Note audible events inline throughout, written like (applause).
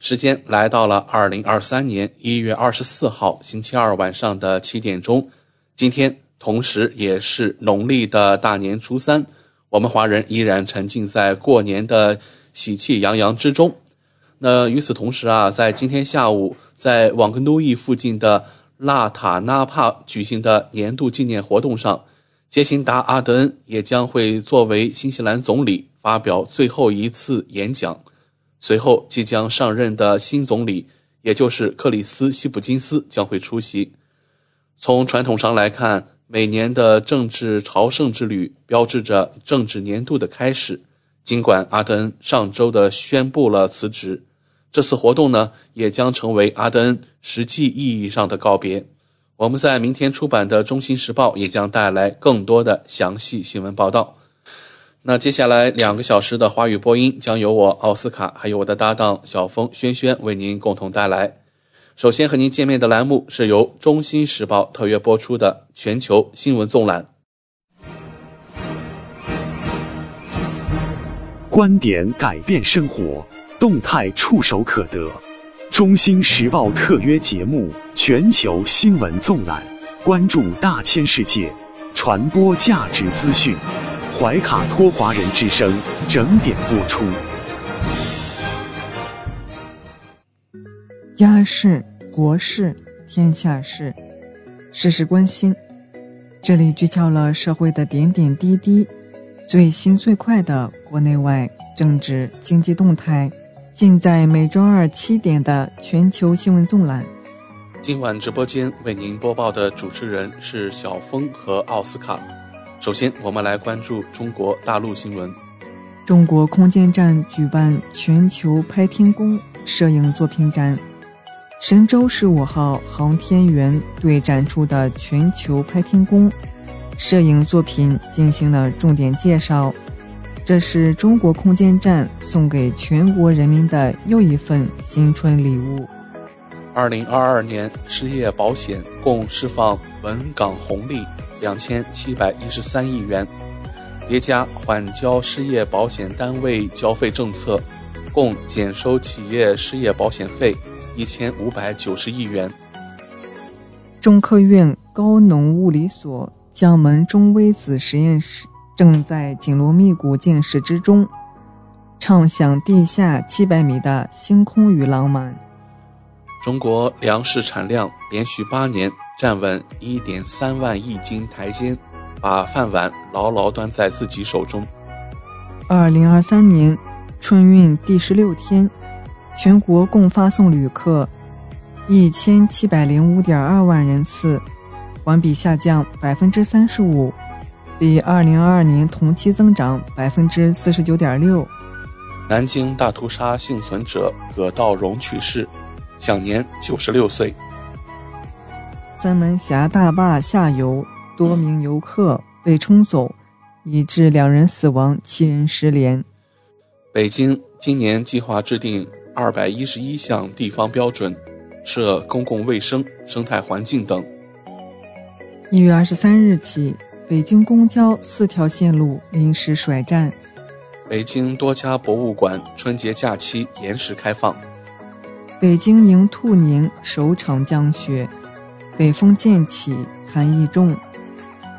时间来到了二零二三年一月二十四号星期二晚上的七点钟，今天同时也是农历的大年初三，我们华人依然沉浸在过年的喜气洋洋之中。那与此同时啊，在今天下午，在瓦根都伊附近的拉塔纳帕举行的年度纪念活动上，杰辛达·阿德恩也将会作为新西兰总理发表最后一次演讲。随后，即将上任的新总理，也就是克里斯·希普金斯将会出席。从传统上来看，每年的政治朝圣之旅标志着政治年度的开始。尽管阿德恩上周的宣布了辞职，这次活动呢，也将成为阿德恩实际意义上的告别。我们在明天出版的《中新时报》也将带来更多的详细新闻报道。那接下来两个小时的华语播音将由我奥斯卡，还有我的搭档小峰、轩轩为您共同带来。首先和您见面的栏目是由《中新时报》特约播出的全球新闻纵览。观点改变生活，动态触手可得。中新时报特约节目《全球新闻纵览》，关注大千世界，传播价值资讯。怀卡托华人之声整点播出。家事、国事、天下事，事事关心。这里聚焦了社会的点点滴滴，最新最快的国内外政治经济动态，尽在每周二七点的全球新闻纵览。今晚直播间为您播报的主持人是小峰和奥斯卡。首先，我们来关注中国大陆新闻。中国空间站举办全球拍天宫摄影作品展。神舟十五号航天员对展出的全球拍天宫摄影作品进行了重点介绍。这是中国空间站送给全国人民的又一份新春礼物。二零二二年失业保险共释放稳岗红利。两千七百一十三亿元，叠加缓交失业保险单位交费政策，共减收企业失业保险费一千五百九十亿元。中科院高能物理所江门中微子实验室正在紧锣密鼓建设之中，畅享地下七百米的星空与浪漫。中国粮食产量连续八年。站稳一点三万亿斤台阶，把饭碗牢牢端在自己手中。二零二三年春运第十六天，全国共发送旅客一千七百零五点二万人次，环比下降百分之三十五，比二零二二年同期增长百分之四十九点六。南京大屠杀幸存者葛道荣去世，享年九十六岁。三门峡大坝下游多名游客被冲走，以致两人死亡，七人失联。北京今年计划制定二百一十一项地方标准，设公共卫生、生态环境等。一月二十三日起，北京公交四条线路临时甩站。北京多家博物馆春节假期延时开放。北京迎兔年首场降雪。北风渐起，寒意重。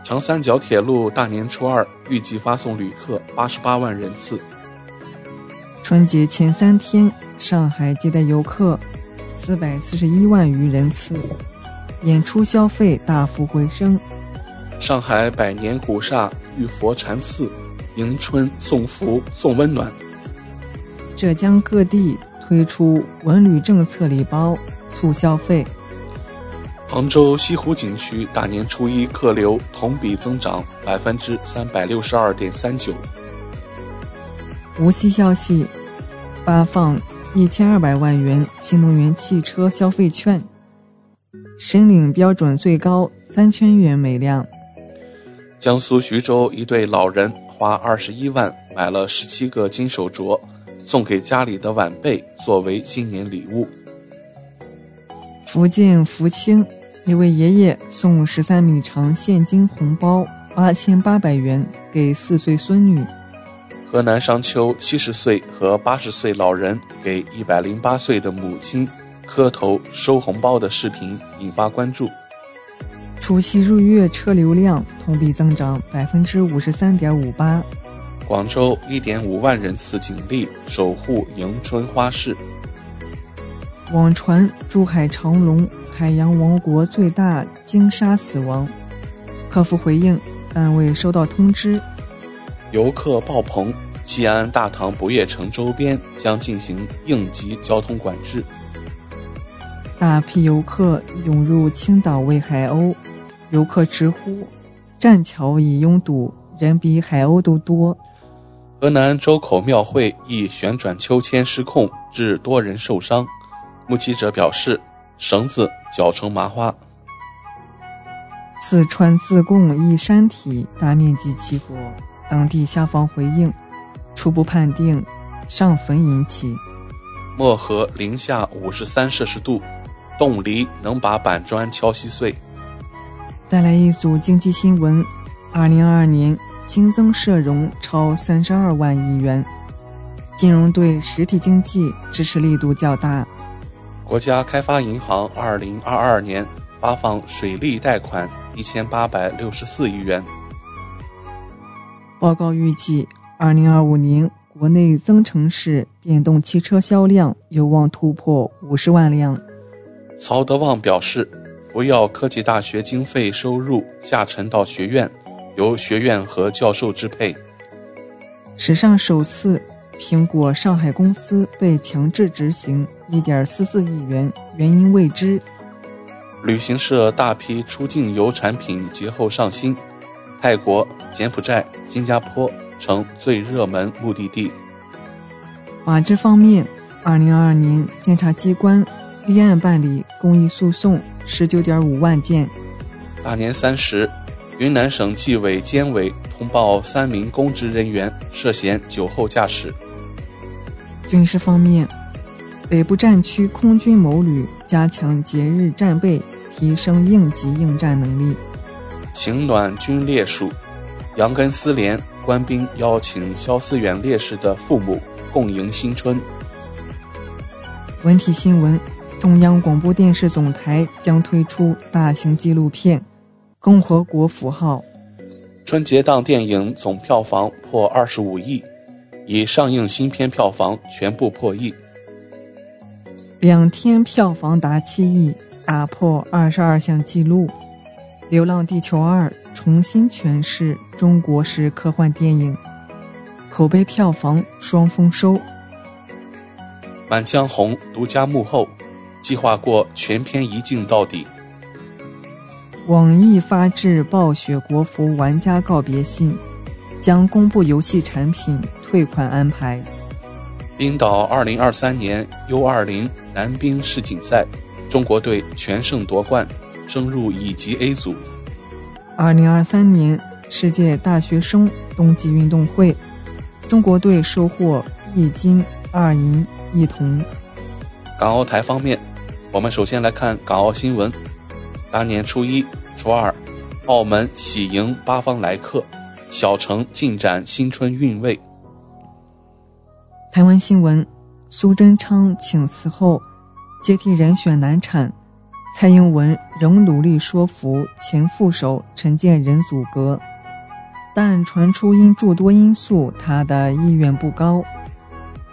长三角铁路大年初二预计发送旅客八十八万人次。春节前三天，上海接待游客四百四十一万余人次。演出消费大幅回升。上海百年古刹玉佛禅寺迎春送福送温暖。浙江各地推出文旅政策礼包促消费。杭州西湖景区大年初一客流同比增长百分之三百六十二点三九。无锡消息，发放一千二百万元新能源汽车消费券，申领标准最高三千元每辆。江苏徐州一对老人花二十一万买了十七个金手镯，送给家里的晚辈作为新年礼物。福建福清一位爷爷送十三米长现金红包八千八百元给四岁孙女。河南商丘七十岁和八十岁老人给一百零八岁的母亲磕头收红包的视频引发关注。除夕入月车流量同比增长百分之五十三点五八。广州一点五万人次警力守护迎春花市。网传珠海长隆海洋王国最大鲸鲨死亡，客服回应暂未收到通知。游客爆棚，西安大唐不夜城周边将进行应急交通管制。大批游客涌入青岛喂海鸥，游客直呼栈桥已拥堵，人比海鸥都多。河南周口庙会一旋转秋千失控，致多人受伤。目击者表示，绳子绞成麻花。四川自贡一山体大面积起火，当地消防回应，初步判定上坟引起。漠河零下五十三摄氏度，冻梨能把板砖敲稀碎。带来一组经济新闻：二零二二年新增社融超三十二万亿元，金融对实体经济支持力度较大。国家开发银行二零二二年发放水利贷款一千八百六十四亿元。报告预计，二零二五年国内增程式电动汽车销量有望突破五十万辆。曹德旺表示，福耀科技大学经费收入下沉到学院，由学院和教授支配。史上首次。苹果上海公司被强制执行一点四四亿元，原因未知。旅行社大批出境游产品节后上新，泰国、柬埔寨、新加坡成最热门目的地。法治方面，二零二二年检察机关立案办理公益诉讼十九点五万件。大年三十，云南省纪委监委通报三名公职人员涉嫌酒后驾驶。军事方面，北部战区空军某旅加强节日战备，提升应急应战能力。情暖军烈属，杨根思连官兵邀请肖思远烈士的父母共迎新春。文体新闻：中央广播电视总台将推出大型纪录片《共和国符号》。春节档电影总票房破二十五亿。已上映新片票房全部破亿，两天票房达七亿，打破二十二项纪录。《流浪地球二》重新诠释中国式科幻电影，口碑票房双丰收。《满江红》独家幕后，计划过全片一镜到底。网易发至暴雪国服玩家告别信。将公布游戏产品退款安排。冰岛二零二三年 U 二零男冰世锦赛，中国队全胜夺冠，升入乙级 A 组。二零二三年世界大学生冬季运动会，中国队收获一金二银一铜。港澳台方面，我们首先来看港澳新闻。大年初一、初二，澳门喜迎八方来客。小城尽展新春韵味。台湾新闻：苏贞昌请辞后，接替人选难产，蔡英文仍努力说服前副手陈建仁阻隔，但传出因诸多因素，他的意愿不高。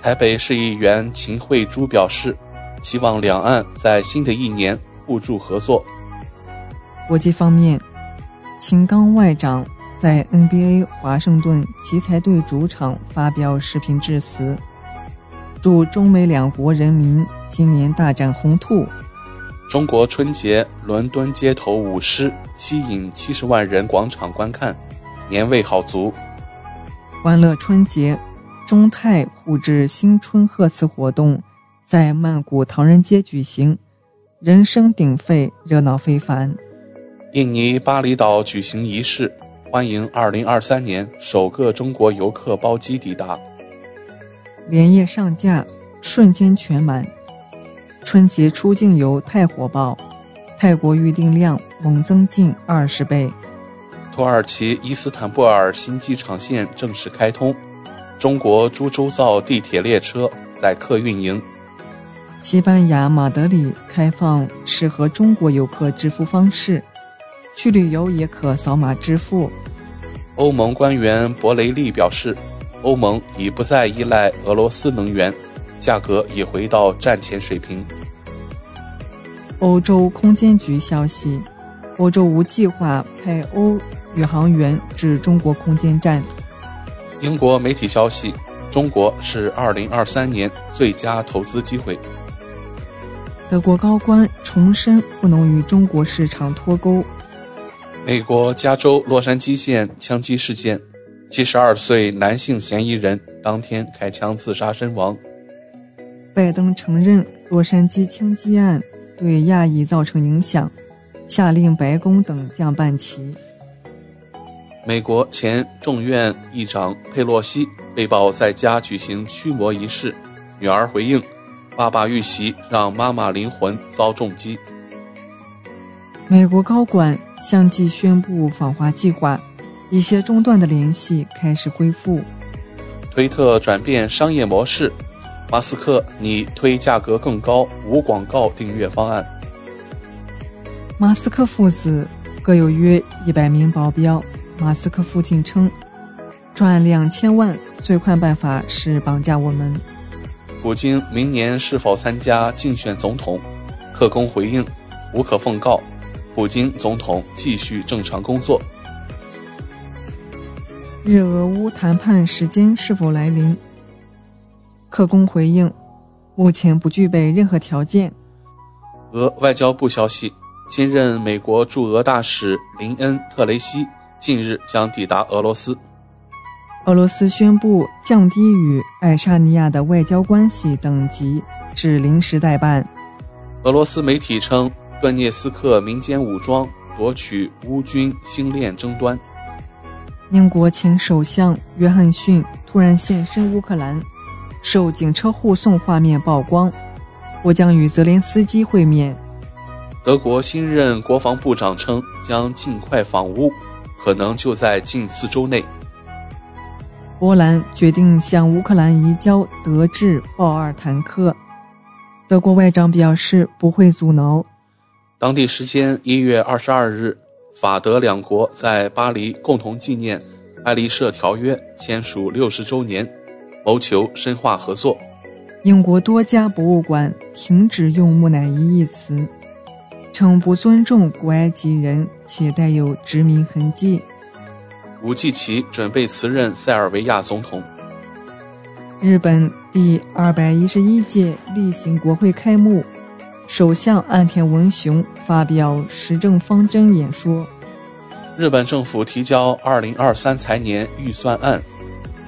台北市议员秦慧珠表示，希望两岸在新的一年互助合作。国际方面，秦刚外长在 NBA 华盛顿奇才队主场发表视频致辞，祝中美两国人民新年大展宏图。中国春节伦敦街头舞狮吸引七十万人广场观看，年味好足。欢乐春节，中泰互致新春贺词活动在曼谷唐人街举行，人声鼎沸，热闹非凡。印尼巴厘岛举行仪式，欢迎2023年首个中国游客包机抵达。连夜上架，瞬间全满。春节出境游太火爆，泰国预订量猛增近二十倍。土耳其伊斯坦布尔新机场线正式开通，中国株洲造地铁列车载客运营。西班牙马德里开放适合中国游客支付方式。去旅游也可扫码支付。欧盟官员博雷利表示，欧盟已不再依赖俄罗斯能源，价格已回到战前水平。欧洲空间局消息，欧洲无计划派欧宇航员至中国空间站。英国媒体消息，中国是2023年最佳投资机会。德国高官重申不能与中国市场脱钩。美国加州洛杉矶县枪击事件，七十二岁男性嫌疑人当天开枪自杀身亡。拜登承认洛杉矶枪击案对亚裔造成影响，下令白宫等降半旗。美国前众院议长佩洛西被曝在家举行驱魔仪式，女儿回应：“爸爸遇袭让妈妈灵魂遭重击。”美国高管相继宣布访华计划，一些中断的联系开始恢复。推特转变商业模式，马斯克拟推价格更高、无广告订阅方案。马斯克父子各有约一百名保镖。马斯克父亲称，赚两千万最快办法是绑架我们。普京明年是否参加竞选总统？特工回应：无可奉告。普京总统继续正常工作。日俄乌谈判时间是否来临？克宫回应：目前不具备任何条件。俄外交部消息：新任美国驻俄大使林恩·特雷西近日将抵达俄罗斯。俄罗斯宣布降低与爱沙尼亚的外交关系等级至临时代办。俄罗斯媒体称。顿涅斯克民间武装夺取乌军星链争端。英国前首相约翰逊突然现身乌克兰，受警车护送画面曝光，或将与泽连斯基会面。德国新任国防部长称将尽快访乌，可能就在近四周内。波兰决定向乌克兰移交德制豹二坦克，德国外长表示不会阻挠。当地时间一月二十二日，法德两国在巴黎共同纪念《爱丽舍条约》签署六十周年，谋求深化合作。英国多家博物馆停止用“木乃伊”一词，称不尊重古埃及人且带有殖民痕迹。武契奇准备辞任塞尔维亚总统。日本第二百一十一届例行国会开幕。首相岸田文雄发表施政方针演说。日本政府提交二零二三财年预算案，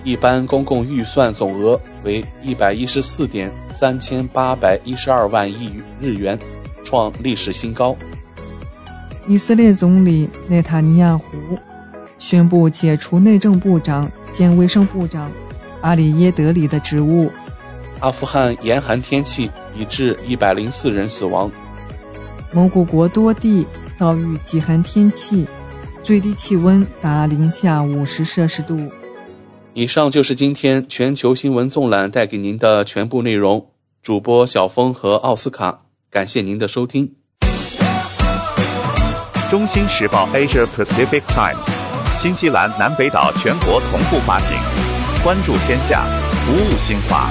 一般公共预算总额为一百一十四点三千八百一十二万亿日元，创历史新高。以色列总理内塔尼亚胡宣布解除内政部长兼卫生部长阿里耶德里的职务。阿富汗严寒天气。已致一百零四人死亡。蒙古国多地遭遇极寒天气，最低气温达零下五十摄氏度。以上就是今天全球新闻纵览带给您的全部内容。主播小峰和奥斯卡，感谢您的收听。中新时报 Asia Pacific Times，新西兰南北岛全国同步发行。关注天下，服务新华。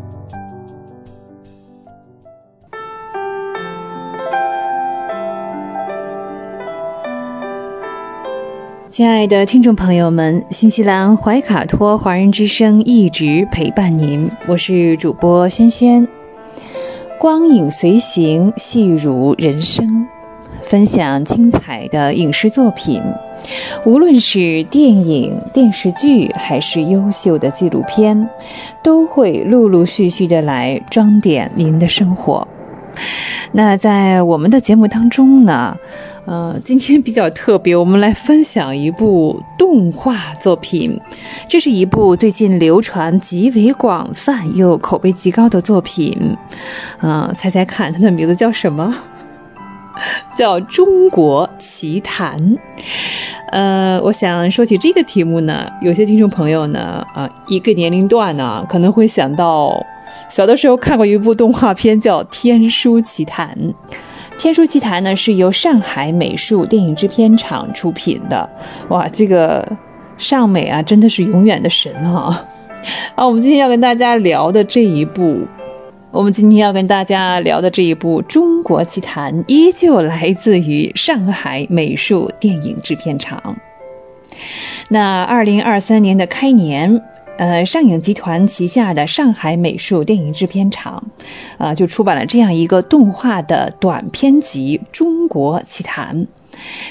亲爱的听众朋友们，新西兰怀卡托华人之声一直陪伴您，我是主播轩轩。光影随行，戏如人生，分享精彩的影视作品，无论是电影、电视剧，还是优秀的纪录片，都会陆陆续续的来装点您的生活。那在我们的节目当中呢？呃，今天比较特别，我们来分享一部动画作品。这是一部最近流传极为广泛又口碑极高的作品。嗯，猜猜看，它的名字叫什么？(laughs) 叫《中国奇谭》。呃，我想说起这个题目呢，有些听众朋友呢，啊，一个年龄段呢，可能会想到小的时候看过一部动画片，叫《天书奇谭》。《天书奇谭》呢是由上海美术电影制片厂出品的，哇，这个上美啊真的是永远的神啊！(laughs) 啊，我们今天要跟大家聊的这一部，我们今天要跟大家聊的这一部《中国奇谭》，依旧来自于上海美术电影制片厂。那二零二三年的开年。呃，上影集团旗下的上海美术电影制片厂，啊，就出版了这样一个动画的短篇集《中国奇谭》。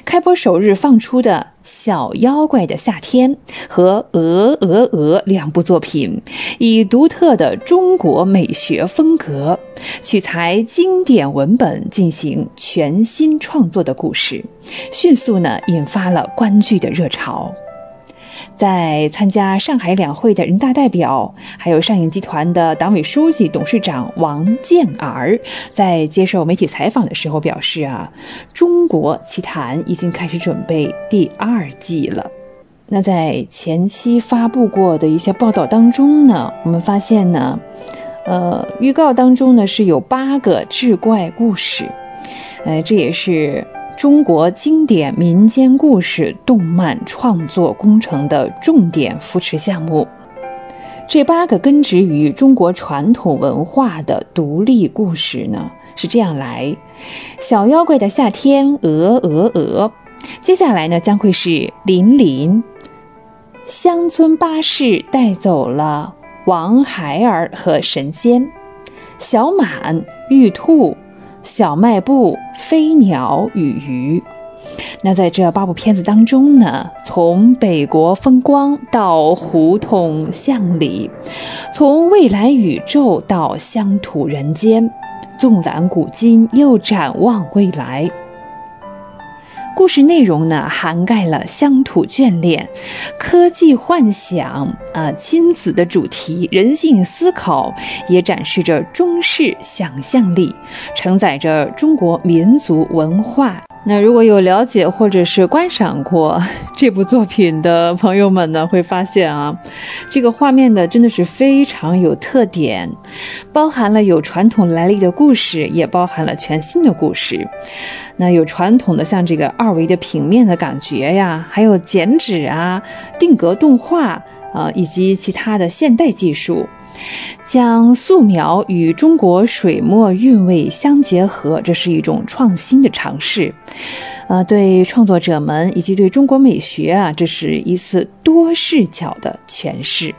开播首日放出的《小妖怪的夏天》和《鹅鹅鹅》两部作品，以独特的中国美学风格，取材经典文本进行全新创作的故事，迅速呢引发了观剧的热潮。在参加上海两会的人大代表，还有上影集团的党委书记、董事长王健儿，在接受媒体采访的时候表示：“啊，中国奇谭已经开始准备第二季了。”那在前期发布过的一些报道当中呢，我们发现呢，呃，预告当中呢是有八个志怪故事，呃，这也是。中国经典民间故事动漫创作工程的重点扶持项目，这八个根植于中国传统文化的独立故事呢，是这样来：小妖怪的夏天，鹅鹅鹅。接下来呢，将会是林林。乡村巴士带走了王孩儿和神仙，小满玉兔。小卖部、飞鸟与鱼。那在这八部片子当中呢，从北国风光到胡同巷里，从未来宇宙到乡土人间，纵览古今又展望未来。故事内容呢，涵盖了乡土眷恋、科技幻想啊、亲子的主题、人性思考，也展示着中式想象力，承载着中国民族文化。那如果有了解或者是观赏过 (laughs) 这部作品的朋友们呢，会发现啊，这个画面的真的是非常有特点，包含了有传统来历的故事，也包含了全新的故事。那有传统的像这个二维的平面的感觉呀，还有剪纸啊、定格动画啊，以及其他的现代技术。将素描与中国水墨韵味相结合，这是一种创新的尝试。呃，对创作者们以及对中国美学啊，这是一次多视角的诠释。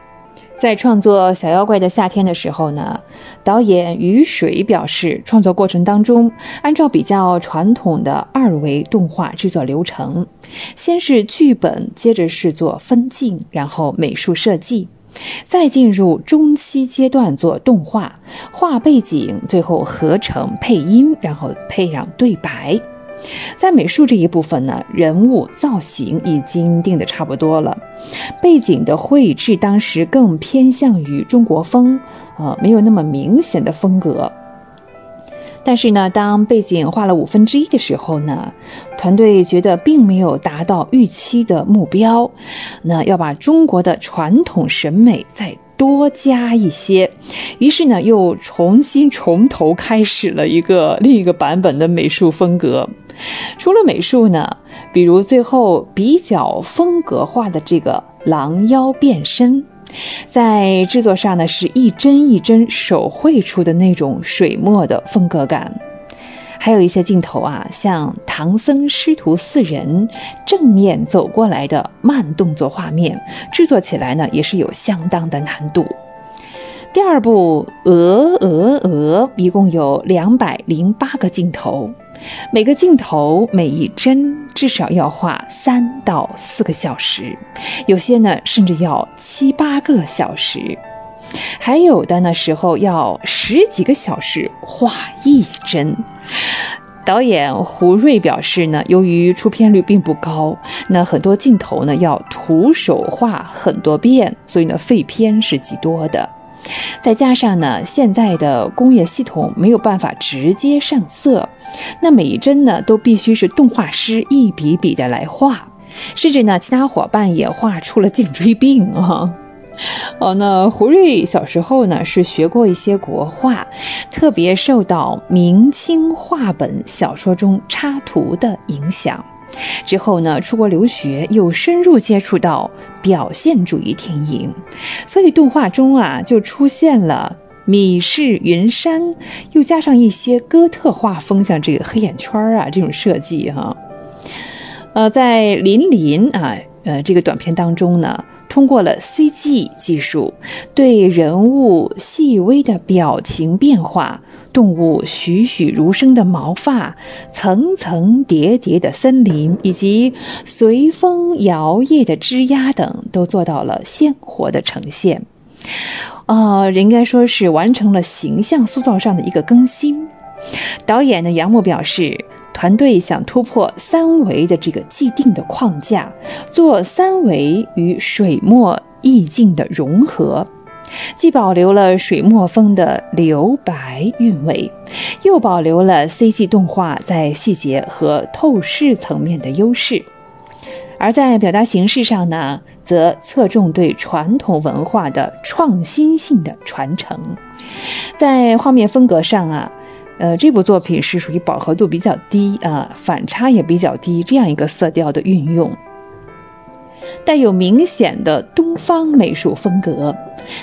在创作《小妖怪的夏天》的时候呢，导演于水表示，创作过程当中按照比较传统的二维动画制作流程，先是剧本，接着是做分镜，然后美术设计。再进入中期阶段做动画，画背景，最后合成配音，然后配上对白。在美术这一部分呢，人物造型已经定的差不多了，背景的绘制当时更偏向于中国风，呃，没有那么明显的风格。但是呢，当背景画了五分之一的时候呢，团队觉得并没有达到预期的目标，那要把中国的传统审美再多加一些，于是呢，又重新从头开始了一个另一个版本的美术风格。除了美术呢，比如最后比较风格化的这个狼妖变身。在制作上呢，是一帧一帧手绘出的那种水墨的风格感，还有一些镜头啊，像唐僧师徒四人正面走过来的慢动作画面，制作起来呢也是有相当的难度。第二部《鹅鹅鹅》一共有两百零八个镜头。每个镜头每一帧至少要画三到四个小时，有些呢甚至要七八个小时，还有的呢时候要十几个小时画一帧。导演胡瑞表示呢，由于出片率并不高，那很多镜头呢要徒手画很多遍，所以呢废片是极多的。再加上呢，现在的工业系统没有办法直接上色，那每一帧呢都必须是动画师一笔笔的来画，甚至呢，其他伙伴也画出了颈椎病啊。(laughs) 哦，那胡瑞小时候呢是学过一些国画，特别受到明清画本小说中插图的影响。之后呢，出国留学，又深入接触到表现主义电影，所以动画中啊就出现了米氏云山，又加上一些哥特画风，像这个黑眼圈啊这种设计哈。呃，在林林啊，呃这个短片当中呢。通过了 CG 技术，对人物细微的表情变化、动物栩栩如生的毛发、层层叠叠的森林以及随风摇曳的枝桠等，都做到了鲜活的呈现。啊，应该说是完成了形象塑造上的一个更新。导演的杨牧表示。团队想突破三维的这个既定的框架，做三维与水墨意境的融合，既保留了水墨风的留白韵味，又保留了 CG 动画在细节和透视层面的优势。而在表达形式上呢，则侧重对传统文化的创新性的传承。在画面风格上啊。呃，这部作品是属于饱和度比较低啊，反差也比较低这样一个色调的运用，带有明显的东方美术风格。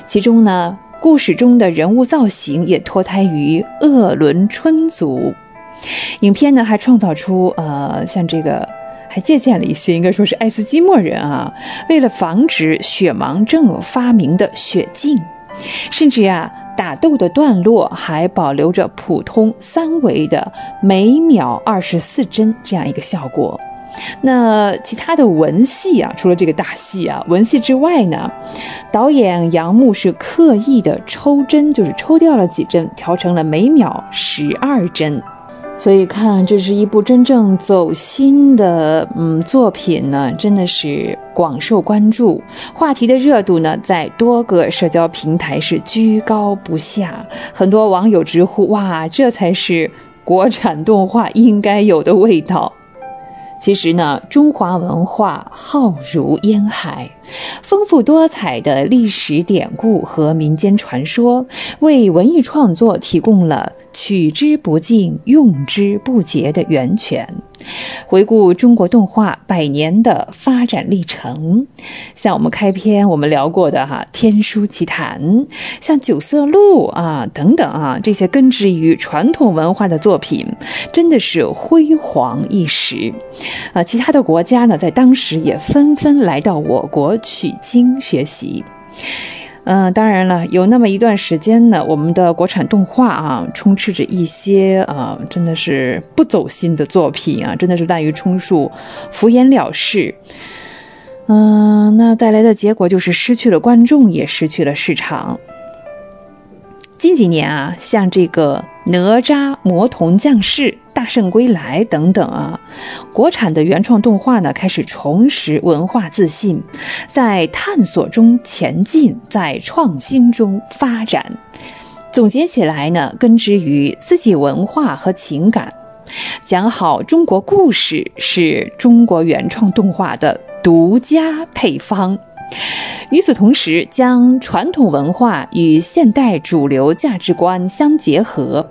其中呢，故事中的人物造型也脱胎于鄂伦春族。影片呢还创造出呃，像这个还借鉴了一些，应该说是爱斯基摩人啊，为了防止雪盲症发明的雪镜，甚至啊。打斗的段落还保留着普通三维的每秒二十四帧这样一个效果。那其他的文戏啊，除了这个大戏啊，文戏之外呢，导演杨牧是刻意的抽帧，就是抽掉了几帧，调成了每秒十二帧。所以看，这是一部真正走心的嗯作品呢，真的是广受关注，话题的热度呢，在多个社交平台是居高不下。很多网友直呼：“哇，这才是国产动画应该有的味道。”其实呢，中华文化浩如烟海，丰富多彩的历史典故和民间传说，为文艺创作提供了取之不尽、用之不竭的源泉。回顾中国动画百年的发展历程，像我们开篇我们聊过的哈《天书奇谭》，像《九色鹿》啊等等啊，这些根植于传统文化的作品，真的是辉煌一时。啊，其他的国家呢，在当时也纷纷来到我国取经学习。嗯，当然了，有那么一段时间呢，我们的国产动画啊，充斥着一些啊，真的是不走心的作品啊，真的是滥竽充数、敷衍了事。嗯，那带来的结果就是失去了观众，也失去了市场。近几年啊，像这个《哪吒魔童降世》《大圣归来》等等啊，国产的原创动画呢开始重拾文化自信，在探索中前进，在创新中发展。总结起来呢，根植于自己文化和情感，讲好中国故事是中国原创动画的独家配方。与此同时，将传统文化与现代主流价值观相结合，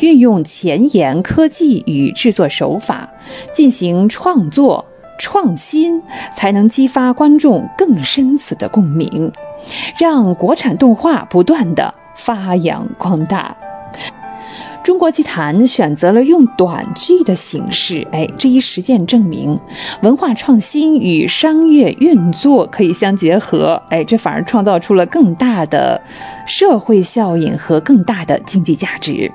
运用前沿科技与制作手法进行创作创新，才能激发观众更深层的共鸣，让国产动画不断的发扬光大。中国集团选择了用短剧的形式，哎，这一实践证明，文化创新与商业运作可以相结合，哎，这反而创造出了更大的社会效应和更大的经济价值。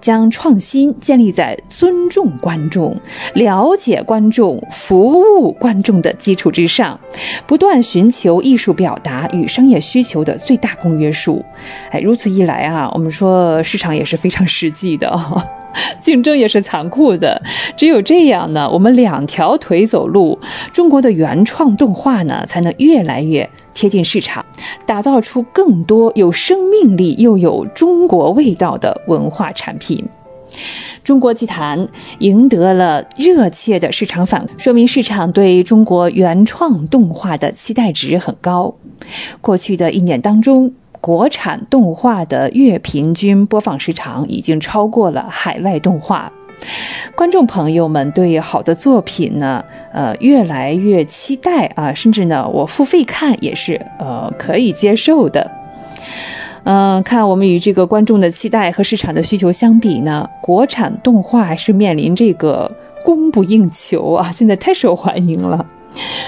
将创新建立在尊重观众、了解观众、服务观众的基础之上，不断寻求艺术表达与商业需求的最大公约数。哎，如此一来啊，我们说市场也是非常实际的。(laughs) 竞争也是残酷的，只有这样呢，我们两条腿走路，中国的原创动画呢，才能越来越贴近市场，打造出更多有生命力又有中国味道的文化产品。中国奇谭赢得了热切的市场反，说明市场对中国原创动画的期待值很高。过去的一年当中。国产动画的月平均播放时长已经超过了海外动画，观众朋友们对好的作品呢，呃，越来越期待啊，甚至呢，我付费看也是呃可以接受的。嗯，看我们与这个观众的期待和市场的需求相比呢，国产动画是面临这个供不应求啊，现在太受欢迎了。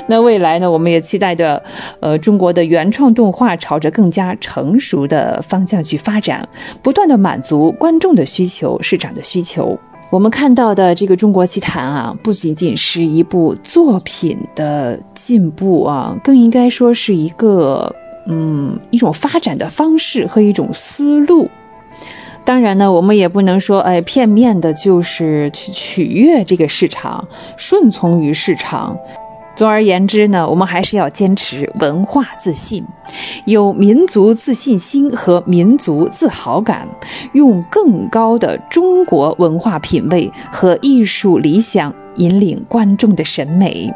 那未来呢？我们也期待着，呃，中国的原创动画朝着更加成熟的方向去发展，不断的满足观众的需求、市场的需求。我们看到的这个《中国奇谭》啊，不仅仅是一部作品的进步啊，更应该说是一个，嗯，一种发展的方式和一种思路。当然呢，我们也不能说，哎，片面的就是去取悦这个市场，顺从于市场。总而言之呢，我们还是要坚持文化自信，有民族自信心和民族自豪感，用更高的中国文化品味和艺术理想引领观众的审美。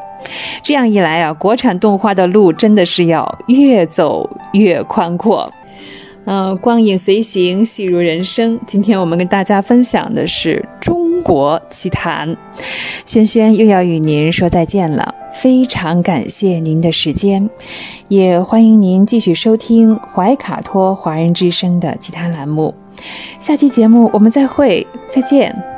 这样一来啊，国产动画的路真的是要越走越宽阔。嗯，光影随行，戏如人生。今天我们跟大家分享的是中国奇谭，轩轩又要与您说再见了。非常感谢您的时间，也欢迎您继续收听怀卡托华人之声的其他栏目。下期节目我们再会，再见。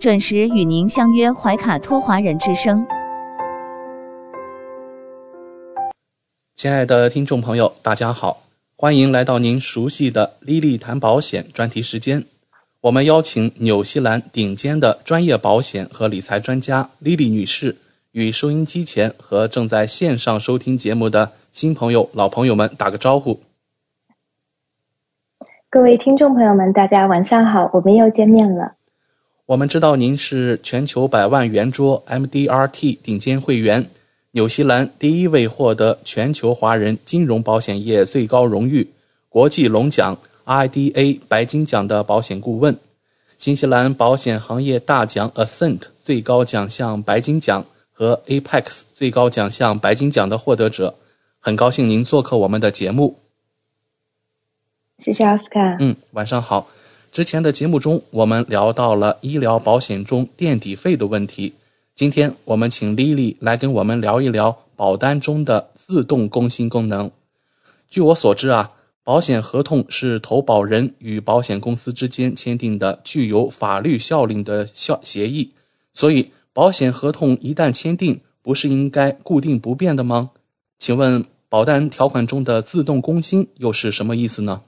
准时与您相约怀卡托华人之声。亲爱的听众朋友，大家好，欢迎来到您熟悉的“莉莉谈保险”专题时间。我们邀请纽西兰顶尖的专业保险和理财专家莉莉女士，与收音机前和正在线上收听节目的新朋友、老朋友们打个招呼。各位听众朋友们，大家晚上好，我们又见面了。我们知道您是全球百万圆桌 MDRT 顶尖会员，纽西兰第一位获得全球华人金融保险业最高荣誉国际龙奖 IDA 白金奖的保险顾问，新西兰保险行业大奖 Ascent 最高奖项白金奖和 Apex 最高奖项白金奖的获得者。很高兴您做客我们的节目。谢谢奥斯卡。嗯，晚上好。之前的节目中，我们聊到了医疗保险中垫底费的问题。今天我们请 Lily 来跟我们聊一聊保单中的自动更新功能。据我所知啊，保险合同是投保人与保险公司之间签订的具有法律效力的效协议，所以保险合同一旦签订，不是应该固定不变的吗？请问保单条款中的自动更新又是什么意思呢？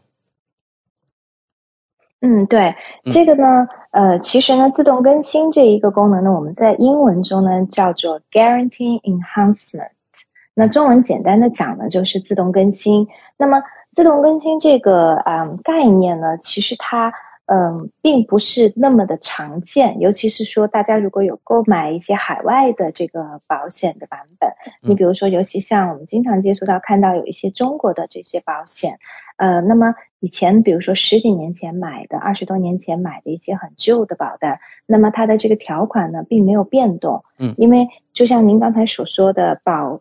嗯，对，这个呢，呃，其实呢，自动更新这一个功能呢，我们在英文中呢叫做 Guarantee Enhancement，那中文简单的讲呢就是自动更新。那么自动更新这个啊概念呢，其实它。嗯，并不是那么的常见，尤其是说大家如果有购买一些海外的这个保险的版本，你比如说，尤其像我们经常接触到看到有一些中国的这些保险，呃，那么以前比如说十几年前买的、二十多年前买的一些很旧的保单，那么它的这个条款呢并没有变动，嗯，因为就像您刚才所说的保。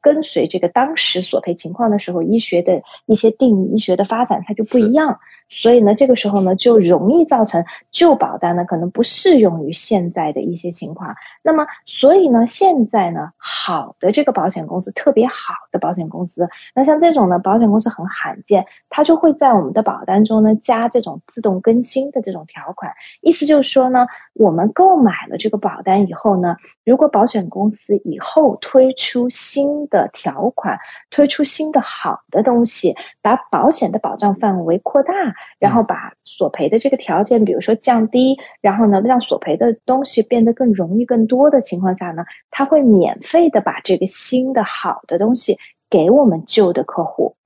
跟随这个当时索赔情况的时候，医学的一些定义、医学的发展，它就不一样。所以呢，这个时候呢，就容易造成旧保单呢可能不适用于现在的一些情况。那么，所以呢，现在呢，好的这个保险公司，特别好的保险公司，那像这种呢，保险公司很罕见，它就会在我们的保单中呢加这种自动更新的这种条款。意思就是说呢，我们购买了这个保单以后呢，如果保险公司以后推出新的条款，推出新的好的东西，把保险的保障范围扩大。然后把索赔的这个条件，比如说降低，然后呢，让索赔的东西变得更容易、更多的情况下呢，他会免费的把这个新的好的东西给我们旧的客户。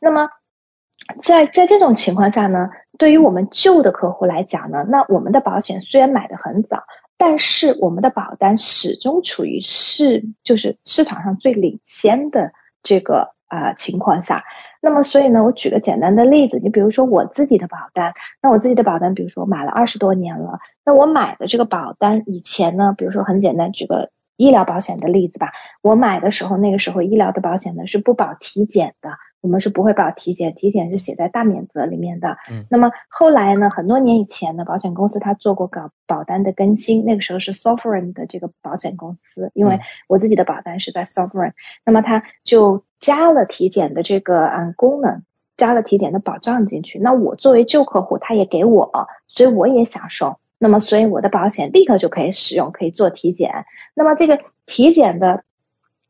那么，在在这种情况下呢，对于我们旧的客户来讲呢，那我们的保险虽然买的很早，但是我们的保单始终处于市就是市场上最领先的这个啊情况下。那么，所以呢，我举个简单的例子，你比如说我自己的保单，那我自己的保单，比如说我买了二十多年了，那我买的这个保单以前呢，比如说很简单，举个医疗保险的例子吧，我买的时候，那个时候医疗的保险呢是不保体检的。我们是不会保体检，体检是写在大免责里面的。嗯，那么后来呢？很多年以前呢，保险公司它做过搞保单的更新，那个时候是 Sovereign 的这个保险公司，因为我自己的保单是在 Sovereign，那么它就加了体检的这个嗯功能，加了体检的保障进去。那我作为旧客户，他也给我，所以我也享受。那么所以我的保险立刻就可以使用，可以做体检。那么这个体检的。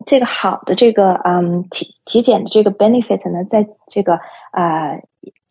这个好的这个嗯体体检的这个 benefit 呢，在这个啊。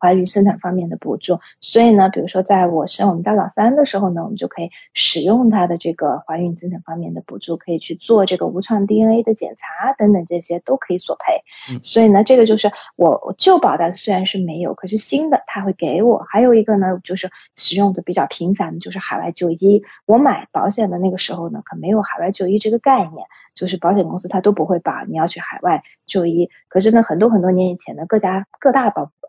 怀孕生产方面的补助。所以呢，比如说在我生我们家老三的时候呢，我们就可以使用它的这个怀孕生产方面的补助，可以去做这个无创 DNA 的检查等等，这些都可以索赔。所以呢，这个就是我旧保单虽然是没有，可是新的他会给我。还有一个呢，就是使用的比较频繁的就是海外就医。我买保险的那个时候呢，可没有海外就医这个概念。就是保险公司它都不会把你要去海外就医，可是呢，很多很多年以前呢，各家各大保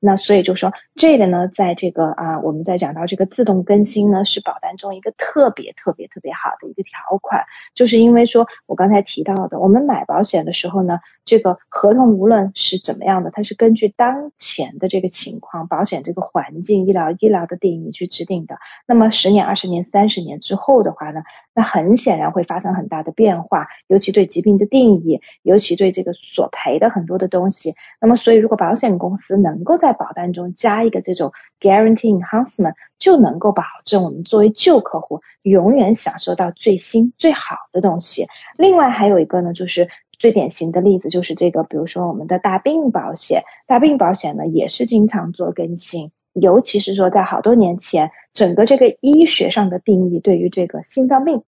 那所以就说这个呢，在这个啊，我们在讲到这个自动更新呢，是保单中一个特别特别特别好的一个条款，就是因为说我刚才提到的，我们买保险的时候呢，这个合同无论是怎么样的，它是根据当前的这个情况、保险这个环境、医疗医疗的定义去制定的。那么十年、二十年、三十年之后的话呢？那很显然会发生很大的变化，尤其对疾病的定义，尤其对这个索赔的很多的东西。那么，所以如果保险公司能够在保单中加一个这种 guarantee enhancement，就能够保证我们作为旧客户永远享受到最新最好的东西。另外还有一个呢，就是最典型的例子就是这个，比如说我们的大病保险，大病保险呢也是经常做更新。尤其是说，在好多年前，整个这个医学上的定义对于这个心脏病，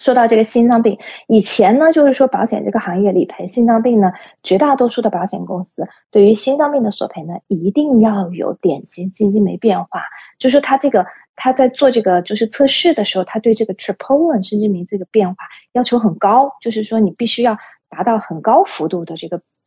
说到这个心脏病，以前呢，就是说保险这个行业理赔心脏病呢，绝大多数的保险公司对于心脏病的索赔呢，一定要有典型基金没变化，就是说他这个他在做这个就是测试的时候，他对这个 troponin 肾经酶这个变化要求很高，就是说你必须要达到很高幅度的这个。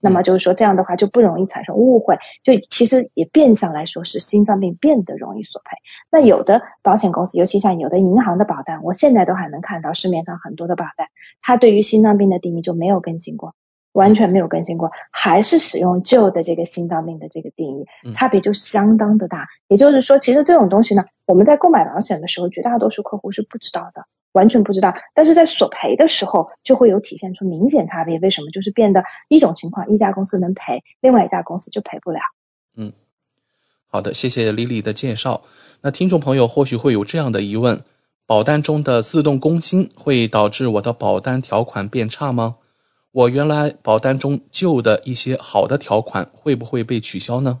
那么就是说，这样的话就不容易产生误会，就其实也变相来说是心脏病变得容易索赔。那有的保险公司，尤其像有的银行的保单，我现在都还能看到市面上很多的保单，它对于心脏病的定义就没有更新过，完全没有更新过，还是使用旧的这个心脏病的这个定义，差别就相当的大。也就是说，其实这种东西呢，我们在购买保险的时候，绝大多数客户是不知道的。完全不知道，但是在索赔的时候就会有体现出明显差别。为什么？就是变得一种情况，一家公司能赔，另外一家公司就赔不了。嗯，好的，谢谢 Lily 的介绍。那听众朋友或许会有这样的疑问：保单中的自动更新会导致我的保单条款变差吗？我原来保单中旧的一些好的条款会不会被取消呢？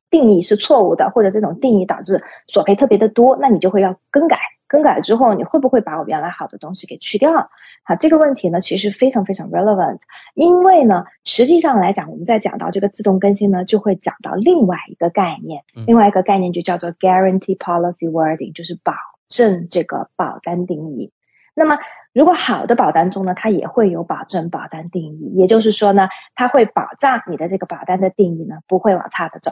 定义是错误的，或者这种定义导致索赔特别的多，那你就会要更改。更改之后，你会不会把我原来好的东西给去掉？好，这个问题呢，其实非常非常 relevant。因为呢，实际上来讲，我们在讲到这个自动更新呢，就会讲到另外一个概念，另外一个概念就叫做 guarantee policy wording，就是保证这个保单定义。那么，如果好的保单中呢，它也会有保证保单定义，也就是说呢，它会保障你的这个保单的定义呢，不会往差的走。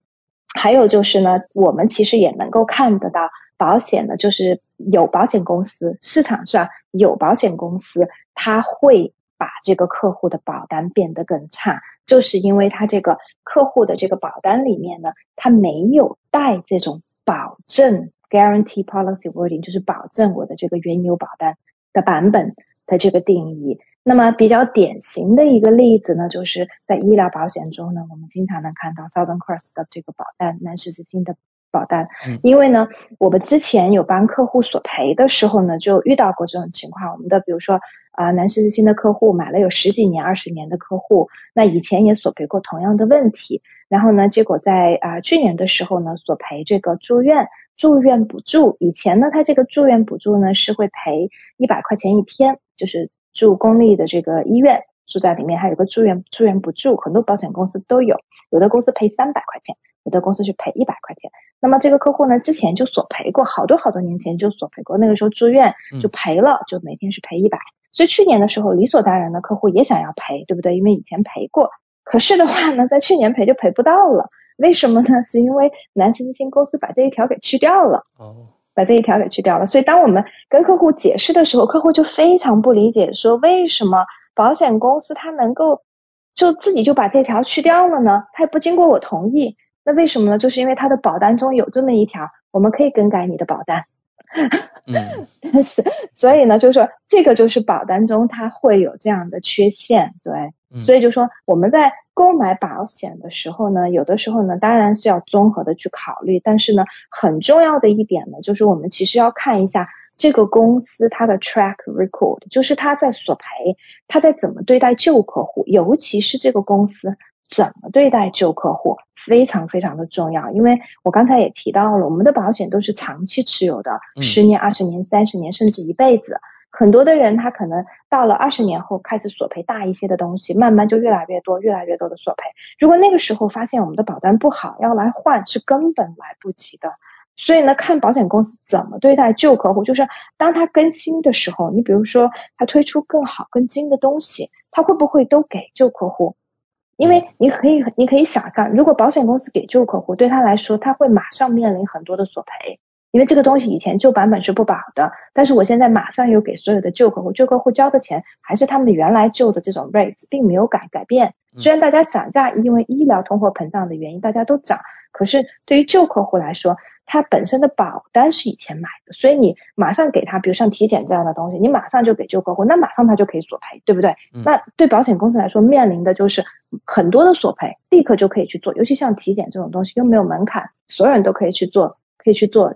还有就是呢，我们其实也能够看得到，保险呢，就是有保险公司市场上有保险公司，它会把这个客户的保单变得更差。就是因为他这个客户的这个保单里面呢，他没有带这种。保证 guarantee policy wording 就是保证我的这个原有保单的版本的这个定义。那么比较典型的一个例子呢，就是在医疗保险中呢，我们经常能看到 Southern Cross 的这个保单，南十字星的保单。因为呢，我们之前有帮客户索赔的时候呢，就遇到过这种情况。我们的比如说啊，南十字星的客户买了有十几年、二十年的客户，那以前也索赔过同样的问题。然后呢，结果在啊去年的时候呢，索赔这个住院住院补助。以前呢，他这个住院补助呢是会赔一百块钱一天，就是住公立的这个医院住在里面，还有个住院住院补助，很多保险公司都有，有的公司赔三百块钱，有的公司是赔一百块钱。那么这个客户呢，之前就索赔过，好多好多年前就索赔过，那个时候住院就赔了，就每天是赔一百。所以去年的时候，理所当然的客户也想要赔，对不对？因为以前赔过。可是的话呢，在去年赔就赔不到了，为什么呢？是因为南斯基金公司把这一条给去掉了，哦，把这一条给去掉了。所以当我们跟客户解释的时候，客户就非常不理解，说为什么保险公司它能够就自己就把这条去掉了呢？它也不经过我同意，那为什么呢？就是因为它的保单中有这么一条，我们可以更改你的保单。嗯，是，(laughs) 所以呢，就是说这个就是保单中它会有这样的缺陷，对。所以就说我们在购买保险的时候呢，有的时候呢，当然是要综合的去考虑。但是呢，很重要的一点呢，就是我们其实要看一下这个公司它的 track record，就是它在索赔，它在怎么对待旧客户，尤其是这个公司怎么对待旧客户，非常非常的重要。因为我刚才也提到了，我们的保险都是长期持有的，十年、二十年、三十年，甚至一辈子。很多的人，他可能到了二十年后开始索赔大一些的东西，慢慢就越来越多、越来越多的索赔。如果那个时候发现我们的保单不好，要来换是根本来不及的。所以呢，看保险公司怎么对待旧客户，就是当他更新的时候，你比如说他推出更好、更新的东西，他会不会都给旧客户？因为你可以，你可以想象，如果保险公司给旧客户，对他来说，他会马上面临很多的索赔。因为这个东西以前旧版本是不保的，但是我现在马上又给所有的旧客户，旧客户交的钱还是他们原来旧的这种 rates，并没有改改变。虽然大家涨价，因为医疗通货膨胀的原因，大家都涨，可是对于旧客户来说，他本身的保单是以前买的，所以你马上给他，比如像体检这样的东西，你马上就给旧客户，那马上他就可以索赔，对不对？那对保险公司来说，面临的就是很多的索赔，立刻就可以去做，尤其像体检这种东西又没有门槛，所有人都可以去做，可以去做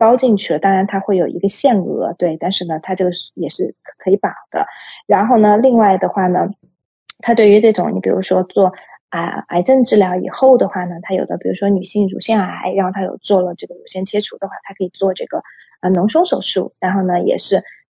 包进去了。当然它会有一个限额，对，但是呢，它这个也是可以保的。然后呢，另外的话呢，它对于这种你比如说做。啊，癌症治疗以后的话呢，它有的，比如说女性乳腺癌，然后她有做了这个乳腺切除的话，它可以做这个啊脓胸手术，然后呢，也是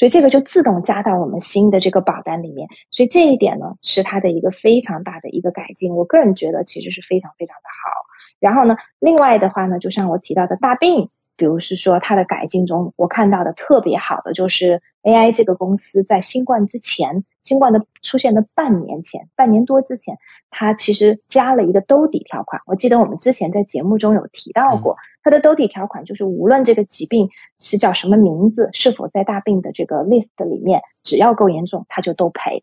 所以这个就自动加到我们新的这个保单里面。所以这一点呢，是它的一个非常大的一个改进。我个人觉得其实是非常非常的好。然后呢，另外的话呢，就像我提到的大病。比如是说它的改进中，我看到的特别好的就是 AI 这个公司在新冠之前，新冠的出现的半年前，半年多之前，它其实加了一个兜底条款。我记得我们之前在节目中有提到过，它的兜底条款就是无论这个疾病是叫什么名字，是否在大病的这个 list 里面，只要够严重，它就都赔。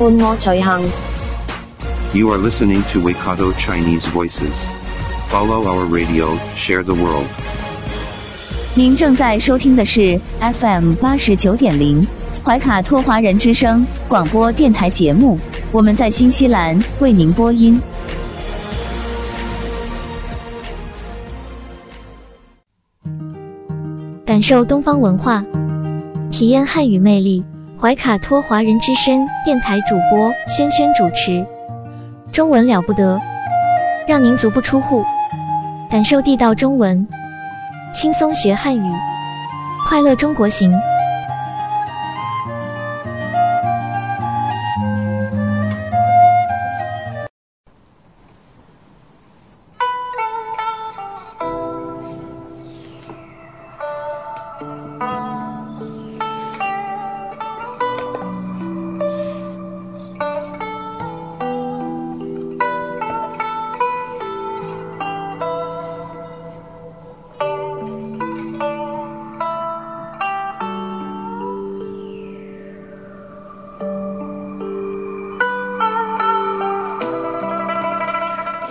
伴我随行。You are listening to Waikato Chinese Voices. Follow our radio, share the world. 您正在收听的是 FM 八十九点零怀卡托华人之声广播电台节目，我们在新西兰为您播音。感受东方文化，体验汉语魅力。怀卡托华人之声电台主播轩轩主持，中文了不得，让您足不出户，感受地道中文，轻松学汉语，快乐中国行。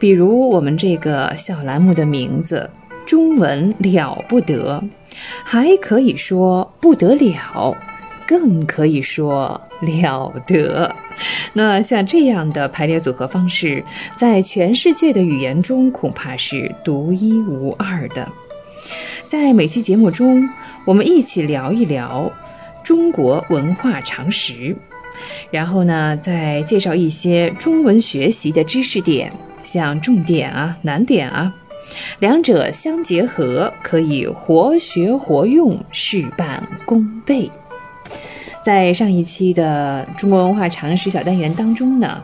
比如我们这个小栏目的名字“中文了不得”，还可以说不得了，更可以说了得。那像这样的排列组合方式，在全世界的语言中恐怕是独一无二的。在每期节目中，我们一起聊一聊中国文化常识，然后呢，再介绍一些中文学习的知识点。像重点啊、难点啊，两者相结合，可以活学活用，事半功倍。在上一期的中国文化常识小单元当中呢，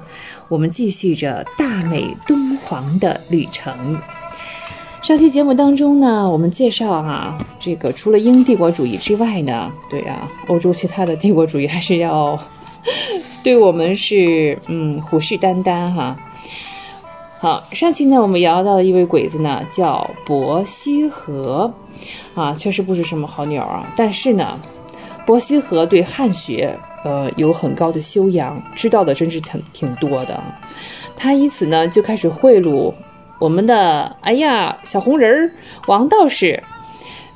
我们继续着大美敦煌的旅程。上期节目当中呢，我们介绍啊，这个除了英帝国主义之外呢，对啊，欧洲其他的帝国主义还是要 (laughs) 对我们是嗯虎视眈眈哈。好，上期呢，我们聊到的一位鬼子呢，叫伯希和，啊，确实不是什么好鸟啊。但是呢，伯希和对汉学，呃，有很高的修养，知道的真是挺挺多的。他以此呢，就开始贿赂我们的，哎呀，小红人儿王道士。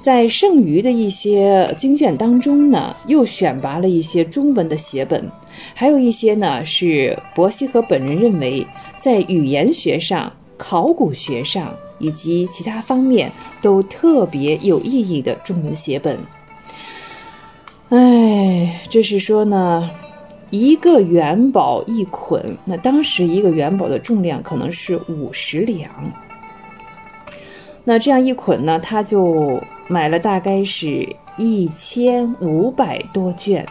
在剩余的一些经卷当中呢，又选拔了一些中文的写本，还有一些呢是伯希和本人认为在语言学上、考古学上以及其他方面都特别有意义的中文写本。哎，这是说呢，一个元宝一捆，那当时一个元宝的重量可能是五十两。那这样一捆呢，他就买了大概是一千五百多卷，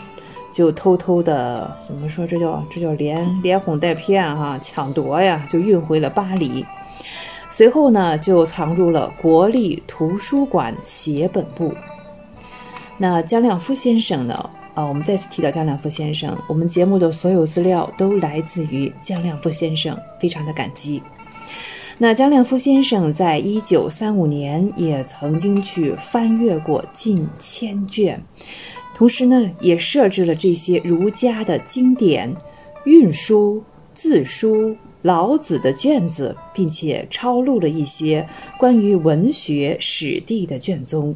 就偷偷的怎么说？这叫这叫连连哄带骗哈，抢夺呀，就运回了巴黎。随后呢，就藏入了国立图书馆写本部。那姜亮夫先生呢？啊，我们再次提到姜亮夫先生，我们节目的所有资料都来自于姜亮夫先生，非常的感激。那姜亮夫先生在一九三五年也曾经去翻阅过近千卷，同时呢，也设置了这些儒家的经典运输、字书、老子的卷子，并且抄录了一些关于文学史地的卷宗，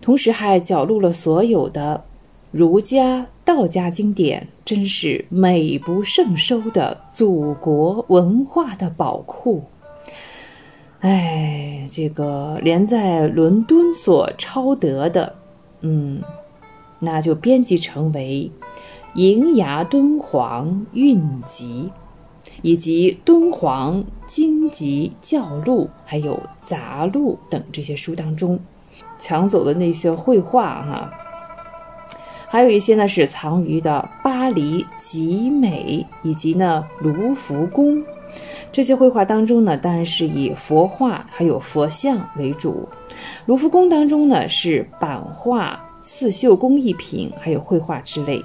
同时还缴录了所有的儒家、道家经典，真是美不胜收的祖国文化的宝库。哎，这个连在伦敦所抄得的，嗯，那就编辑成为《银牙敦煌韵集》。以及敦煌经籍教录、还有杂录等这些书当中，抢走的那些绘画哈，还有一些呢是藏于的巴黎集美以及呢卢浮宫这些绘画当中呢，当然是以佛画还有佛像为主。卢浮宫当中呢是版画、刺绣工艺品，还有绘画之类。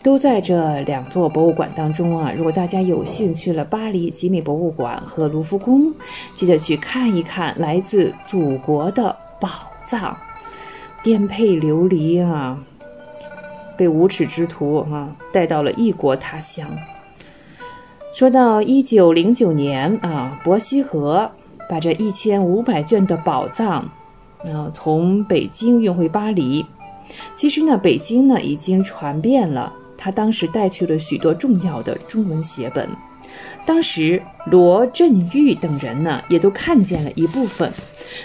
都在这两座博物馆当中啊！如果大家有兴趣了，巴黎吉美博物馆和卢浮宫，记得去看一看来自祖国的宝藏，颠沛流离啊，被无耻之徒啊带到了异国他乡。说到一九零九年啊，伯希和把这一千五百卷的宝藏啊从北京运回巴黎，其实呢，北京呢已经传遍了。他当时带去了许多重要的中文写本，当时罗振玉等人呢也都看见了一部分，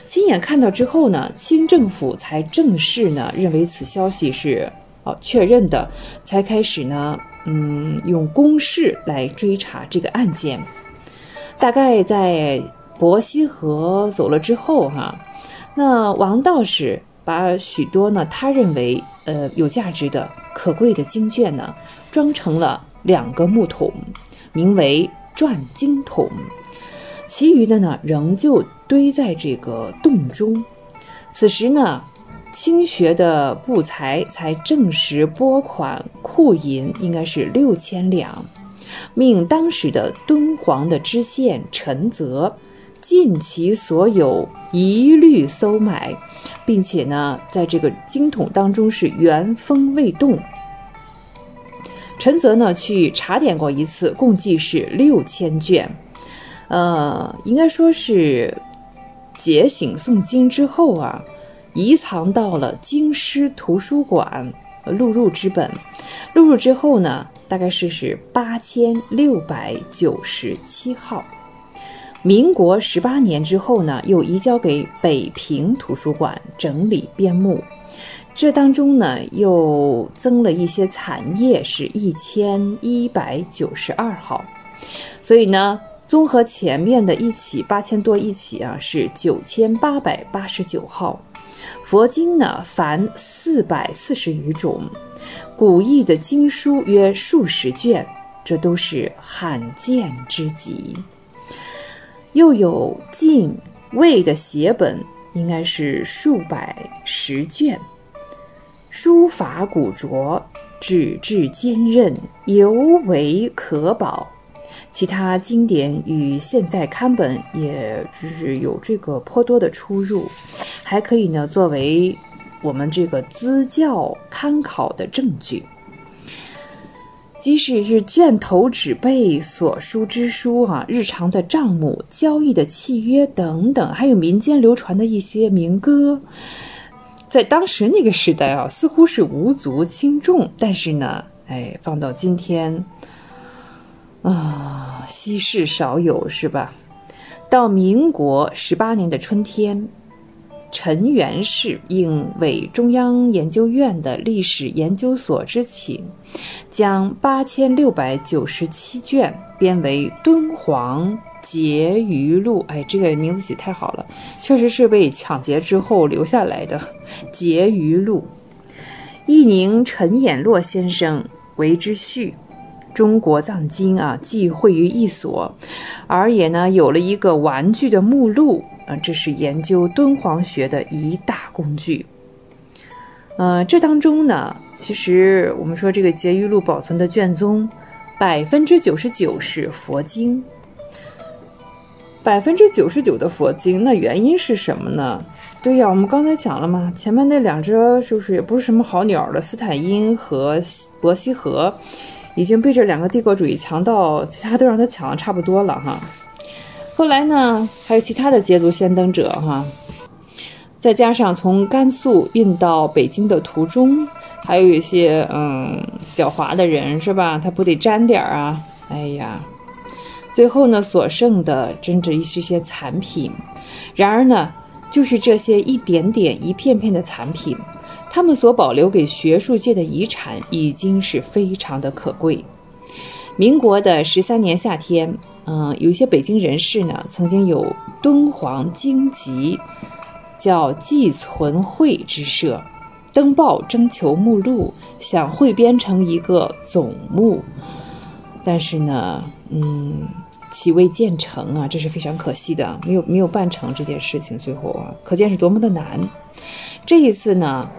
亲眼看到之后呢，清政府才正式呢认为此消息是哦确认的，才开始呢嗯用公式来追查这个案件。大概在伯希和走了之后哈，那王道士把许多呢他认为呃有价值的。可贵的经卷呢，装成了两个木桶，名为转经桶。其余的呢，仍旧堆在这个洞中。此时呢，清学的布才才正式拨款库银，应该是六千两，命当时的敦煌的知县陈泽尽其所有，一律搜买。并且呢，在这个经筒当中是原封未动。陈泽呢去查点过一次，共计是六千卷，呃，应该说是解醒诵经之后啊，遗藏到了京师图书馆录入之本。录入之后呢，大概是是八千六百九十七号。民国十八年之后呢，又移交给北平图书馆整理编目。这当中呢，又增了一些残页，是一千一百九十二号。所以呢，综合前面的一起八千多一起啊，是九千八百八十九号。佛经呢，凡四百四十余种，古义的经书约数十卷，这都是罕见之极。又有晋魏的写本，应该是数百十卷，书法古拙，纸质坚韧，尤为可保。其他经典与现在刊本也只是有这个颇多的出入，还可以呢作为我们这个资教参考的证据。即使是卷头纸背所书之书啊，日常的账目、交易的契约等等，还有民间流传的一些民歌，在当时那个时代啊，似乎是无足轻重。但是呢，哎，放到今天，啊，稀世少有，是吧？到民国十八年的春天。陈元氏应委中央研究院的历史研究所之请，将八千六百九十七卷编为《敦煌结余录》。哎，这个名字起太好了，确实是被抢劫之后留下来的《结余录》。义宁陈衍洛先生为之序。中国藏经啊，既汇于一所，而也呢有了一个玩具的目录啊，这是研究敦煌学的一大工具。呃，这当中呢，其实我们说这个结余录保存的卷宗，百分之九十九是佛经，百分之九十九的佛经，那原因是什么呢？对呀，我们刚才讲了嘛，前面那两只就是也不是什么好鸟的斯坦因和伯希和。已经被这两个帝国主义强到，其他都让他抢的差不多了哈。后来呢，还有其他的捷足先登者哈，再加上从甘肃运到北京的途中，还有一些嗯狡猾的人是吧？他不得沾点儿啊？哎呀，最后呢，所剩的真只是些残品。然而呢，就是这些一点点、一片片的残品，他们所保留给学术界的遗产已经是非常的可贵。民国的十三年夏天。嗯，有些北京人士呢，曾经有敦煌经籍，叫寄存会之社，登报征求目录，想汇编成一个总目，但是呢，嗯，其未建成啊，这是非常可惜的，没有没有办成这件事情，最后啊，可见是多么的难。这一次呢，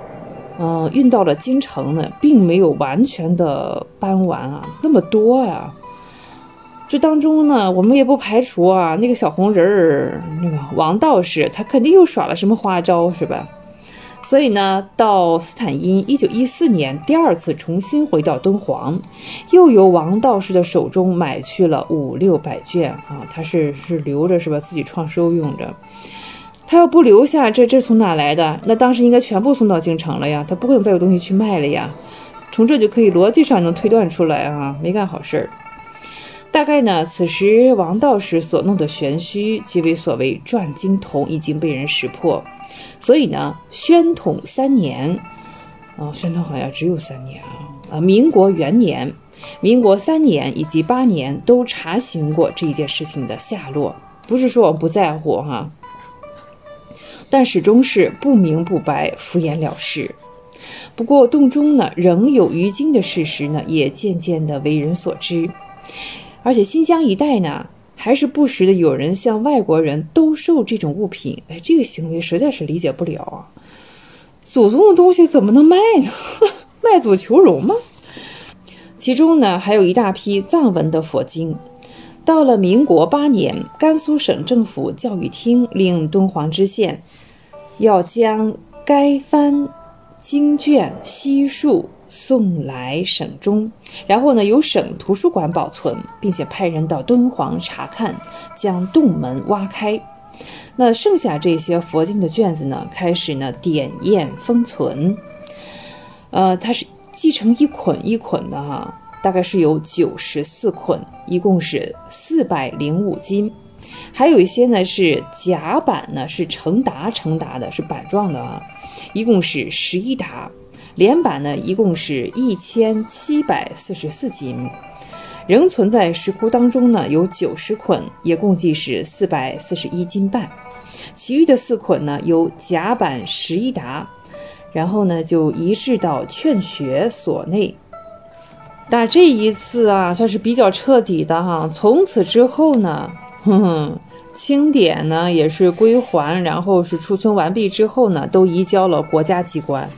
嗯，运到了京城呢，并没有完全的搬完啊，那么多呀。这当中呢，我们也不排除啊，那个小红人儿，那个王道士，他肯定又耍了什么花招，是吧？所以呢，到斯坦因一九一四年第二次重新回到敦煌，又由王道士的手中买去了五六百卷啊，他是是留着是吧？自己创收用着。他要不留下，这这从哪来的？那当时应该全部送到京城了呀，他不可能再有东西去卖了呀。从这就可以逻辑上能推断出来啊，没干好事儿。大概呢，此时王道士所弄的玄虚，即为所谓转经筒，已经被人识破。所以呢，宣统三年，啊，宣统好像只有三年啊，啊，民国元年、民国三年以及八年都查询过这一件事情的下落。不是说我不在乎哈，但始终是不明不白、敷衍了事。不过洞中呢，仍有余经的事实呢，也渐渐的为人所知。而且新疆一带呢，还是不时的有人向外国人兜售这种物品，哎，这个行为实在是理解不了啊！祖宗的东西怎么能卖呢？(laughs) 卖祖求荣吗？其中呢，还有一大批藏文的佛经。到了民国八年，甘肃省政府教育厅令敦煌知县要将该番经卷悉数。送来省中，然后呢，由省图书馆保存，并且派人到敦煌查看，将洞门挖开。那剩下这些佛经的卷子呢，开始呢点验封存。呃，它是系成一捆一捆的哈，大概是有九十四捆，一共是四百零五斤。还有一些呢是甲板呢，是成沓成沓的，是板状的啊，一共是十一沓。连板呢，一共是一千七百四十四斤，仍存在石窟当中呢，有九十捆，也共计是四百四十一斤半。其余的四捆呢，由甲板十一沓，然后呢就移至到劝学所内。但这一次啊，算是比较彻底的哈。从此之后呢，(laughs) 哼哼，清点呢也是归还，然后是储存完毕之后呢，都移交了国家机关。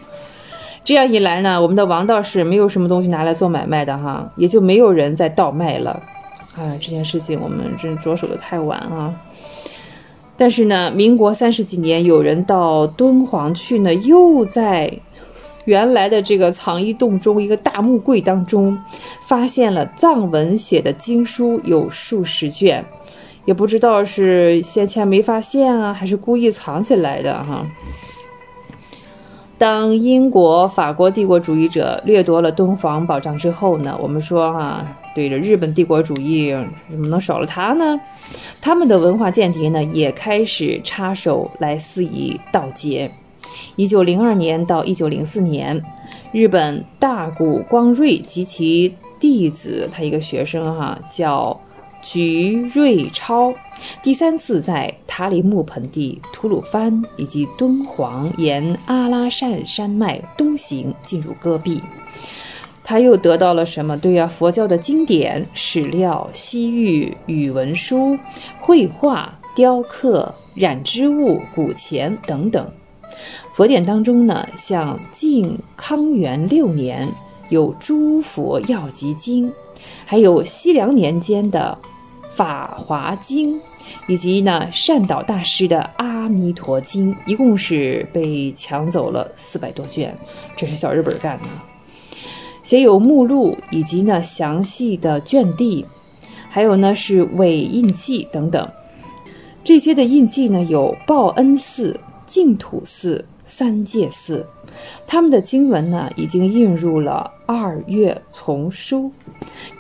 这样一来呢，我们的王道士没有什么东西拿来做买卖的哈，也就没有人再倒卖了。啊，这件事情我们真着手的太晚啊。但是呢，民国三十几年，有人到敦煌去呢，又在原来的这个藏衣洞中一个大木柜当中，发现了藏文写的经书有数十卷，也不知道是先前没发现啊，还是故意藏起来的哈。当英国、法国帝国主义者掠夺了敦煌宝藏之后呢，我们说哈，对着日本帝国主义怎么能少了他呢？他们的文化间谍呢，也开始插手来肆意盗劫。一九零二年到一九零四年，日本大谷光瑞及其弟子，他一个学生哈叫。菊瑞超第三次在塔里木盆地、吐鲁番以及敦煌沿阿拉善山脉东行，进入戈壁。他又得到了什么？对呀，佛教的经典、史料、西域语文书、绘画、雕刻、染织物、古钱等等。佛典当中呢，像晋康元六年有《诸佛药集经》，还有西凉年间的。《法华经》以及呢善导大师的《阿弥陀经》，一共是被抢走了四百多卷，这是小日本干的。写有目录以及呢详细的卷地，还有呢是伪印记等等。这些的印记呢有报恩寺、净土寺、三界寺，他们的经文呢已经印入了二月丛书。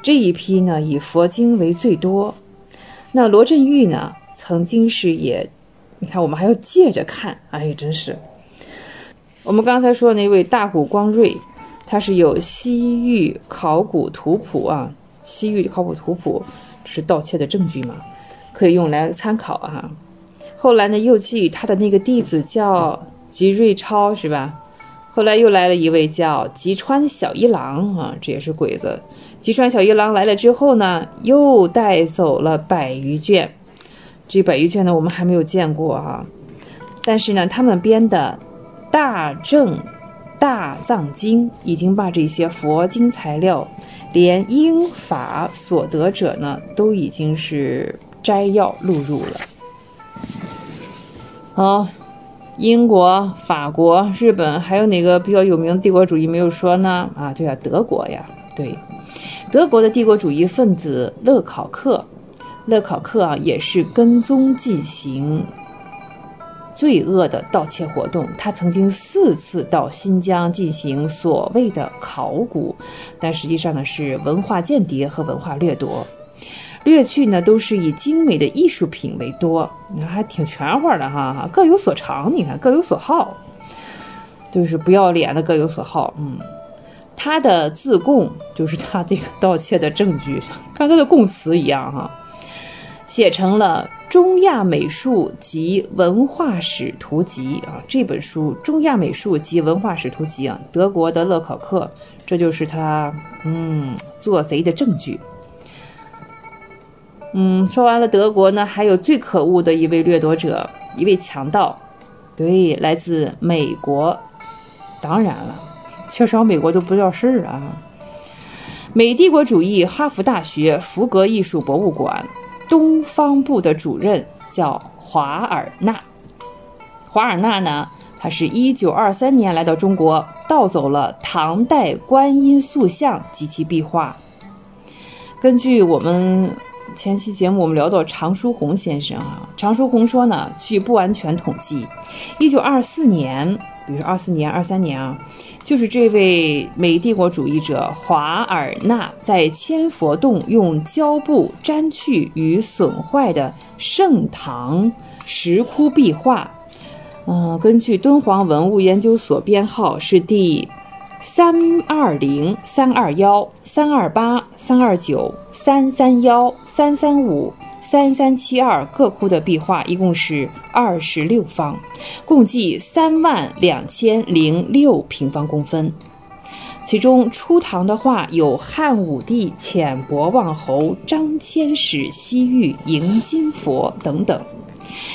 这一批呢以佛经为最多。那罗振玉呢曾经是也，你看我们还要借着看，哎，真是。我们刚才说的那位大谷光瑞。他是有西域考古图谱啊，西域考古图谱，这是盗窃的证据嘛，可以用来参考啊。后来呢，又记他的那个弟子叫吉瑞超是吧？后来又来了一位叫吉川小一郎啊，这也是鬼子。吉川小一郎来了之后呢，又带走了百余卷，这百余卷呢，我们还没有见过哈。但是呢，他们编的大正。大藏经已经把这些佛经材料，连英法所得者呢，都已经是摘要录入了。好，英国、法国、日本，还有哪个比较有名的帝国主义没有说呢？啊，对啊，德国呀，对，德国的帝国主义分子勒考克，勒考克啊，也是跟踪进行。罪恶的盗窃活动，他曾经四次到新疆进行所谓的考古，但实际上呢是文化间谍和文化掠夺。掠去呢都是以精美的艺术品为多，你看还挺全乎的哈，各有所长，你看各有所好，就是不要脸的各有所好。嗯，他的自供就是他这个盗窃的证据，跟他的供词一样哈，写成了。《中亚美术及文化史图集》啊，这本书《中亚美术及文化史图集》啊，德国的勒考克，这就是他嗯做贼的证据。嗯，说完了德国呢，还有最可恶的一位掠夺者，一位强盗，对，来自美国。当然了，缺少美国都不叫事儿啊。美帝国主义哈佛大学福格艺术博物馆。东方部的主任叫华尔纳。华尔纳呢，他是一九二三年来到中国，盗走了唐代观音塑像及其壁画。根据我们前期节目，我们聊到常书鸿先生啊，常书鸿说呢，据不完全统计，一九二四年，比如说二四年、二三年啊。就是这位美帝国主义者华尔纳在千佛洞用胶布粘去与损坏的盛唐石窟壁画，嗯，根据敦煌文物研究所编号是第三二零三二幺三二八三二九三三幺三三五。三三七二各窟的壁画一共是二十六方，共计三万两千零六平方公分。其中初唐的画有汉武帝遣博望侯张骞使西域迎金佛等等。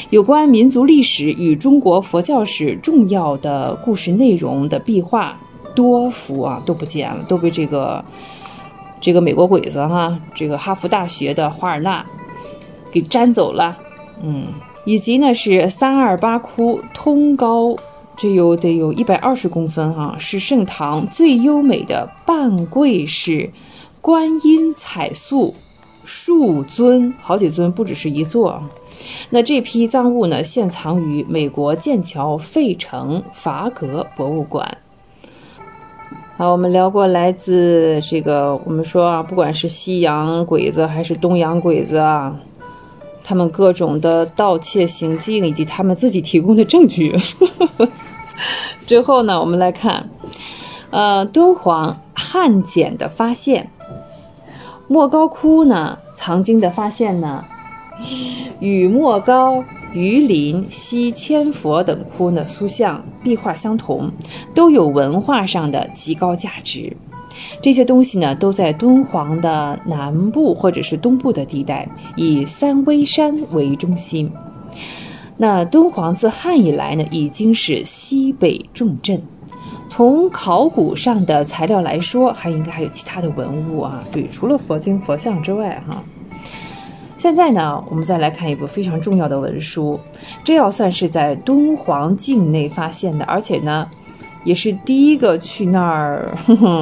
有关民族历史与中国佛教史重要的故事内容的壁画多幅啊都不见了，都被这个这个美国鬼子哈，这个哈佛大学的华尔纳。给粘走了，嗯，以及呢是三二八窟通高，这有得有一百二十公分哈，是盛唐最优美的半跪式观音彩塑数尊，好几尊，不只是一座。那这批赃物呢，现藏于美国剑桥费城法格博物馆。好，我们聊过来自这个，我们说啊，不管是西洋鬼子还是东洋鬼子啊。他们各种的盗窃行径以及他们自己提供的证据。(laughs) 最后呢，我们来看，呃，敦煌汉简的发现，莫高窟呢藏经的发现呢，与莫高、榆林、西千佛等窟的塑像壁画相同，都有文化上的极高价值。这些东西呢，都在敦煌的南部或者是东部的地带，以三危山为中心。那敦煌自汉以来呢，已经是西北重镇。从考古上的材料来说，还应该还有其他的文物啊。对，除了佛经、佛像之外，哈。现在呢，我们再来看一部非常重要的文书，这要算是在敦煌境内发现的，而且呢。也是第一个去那儿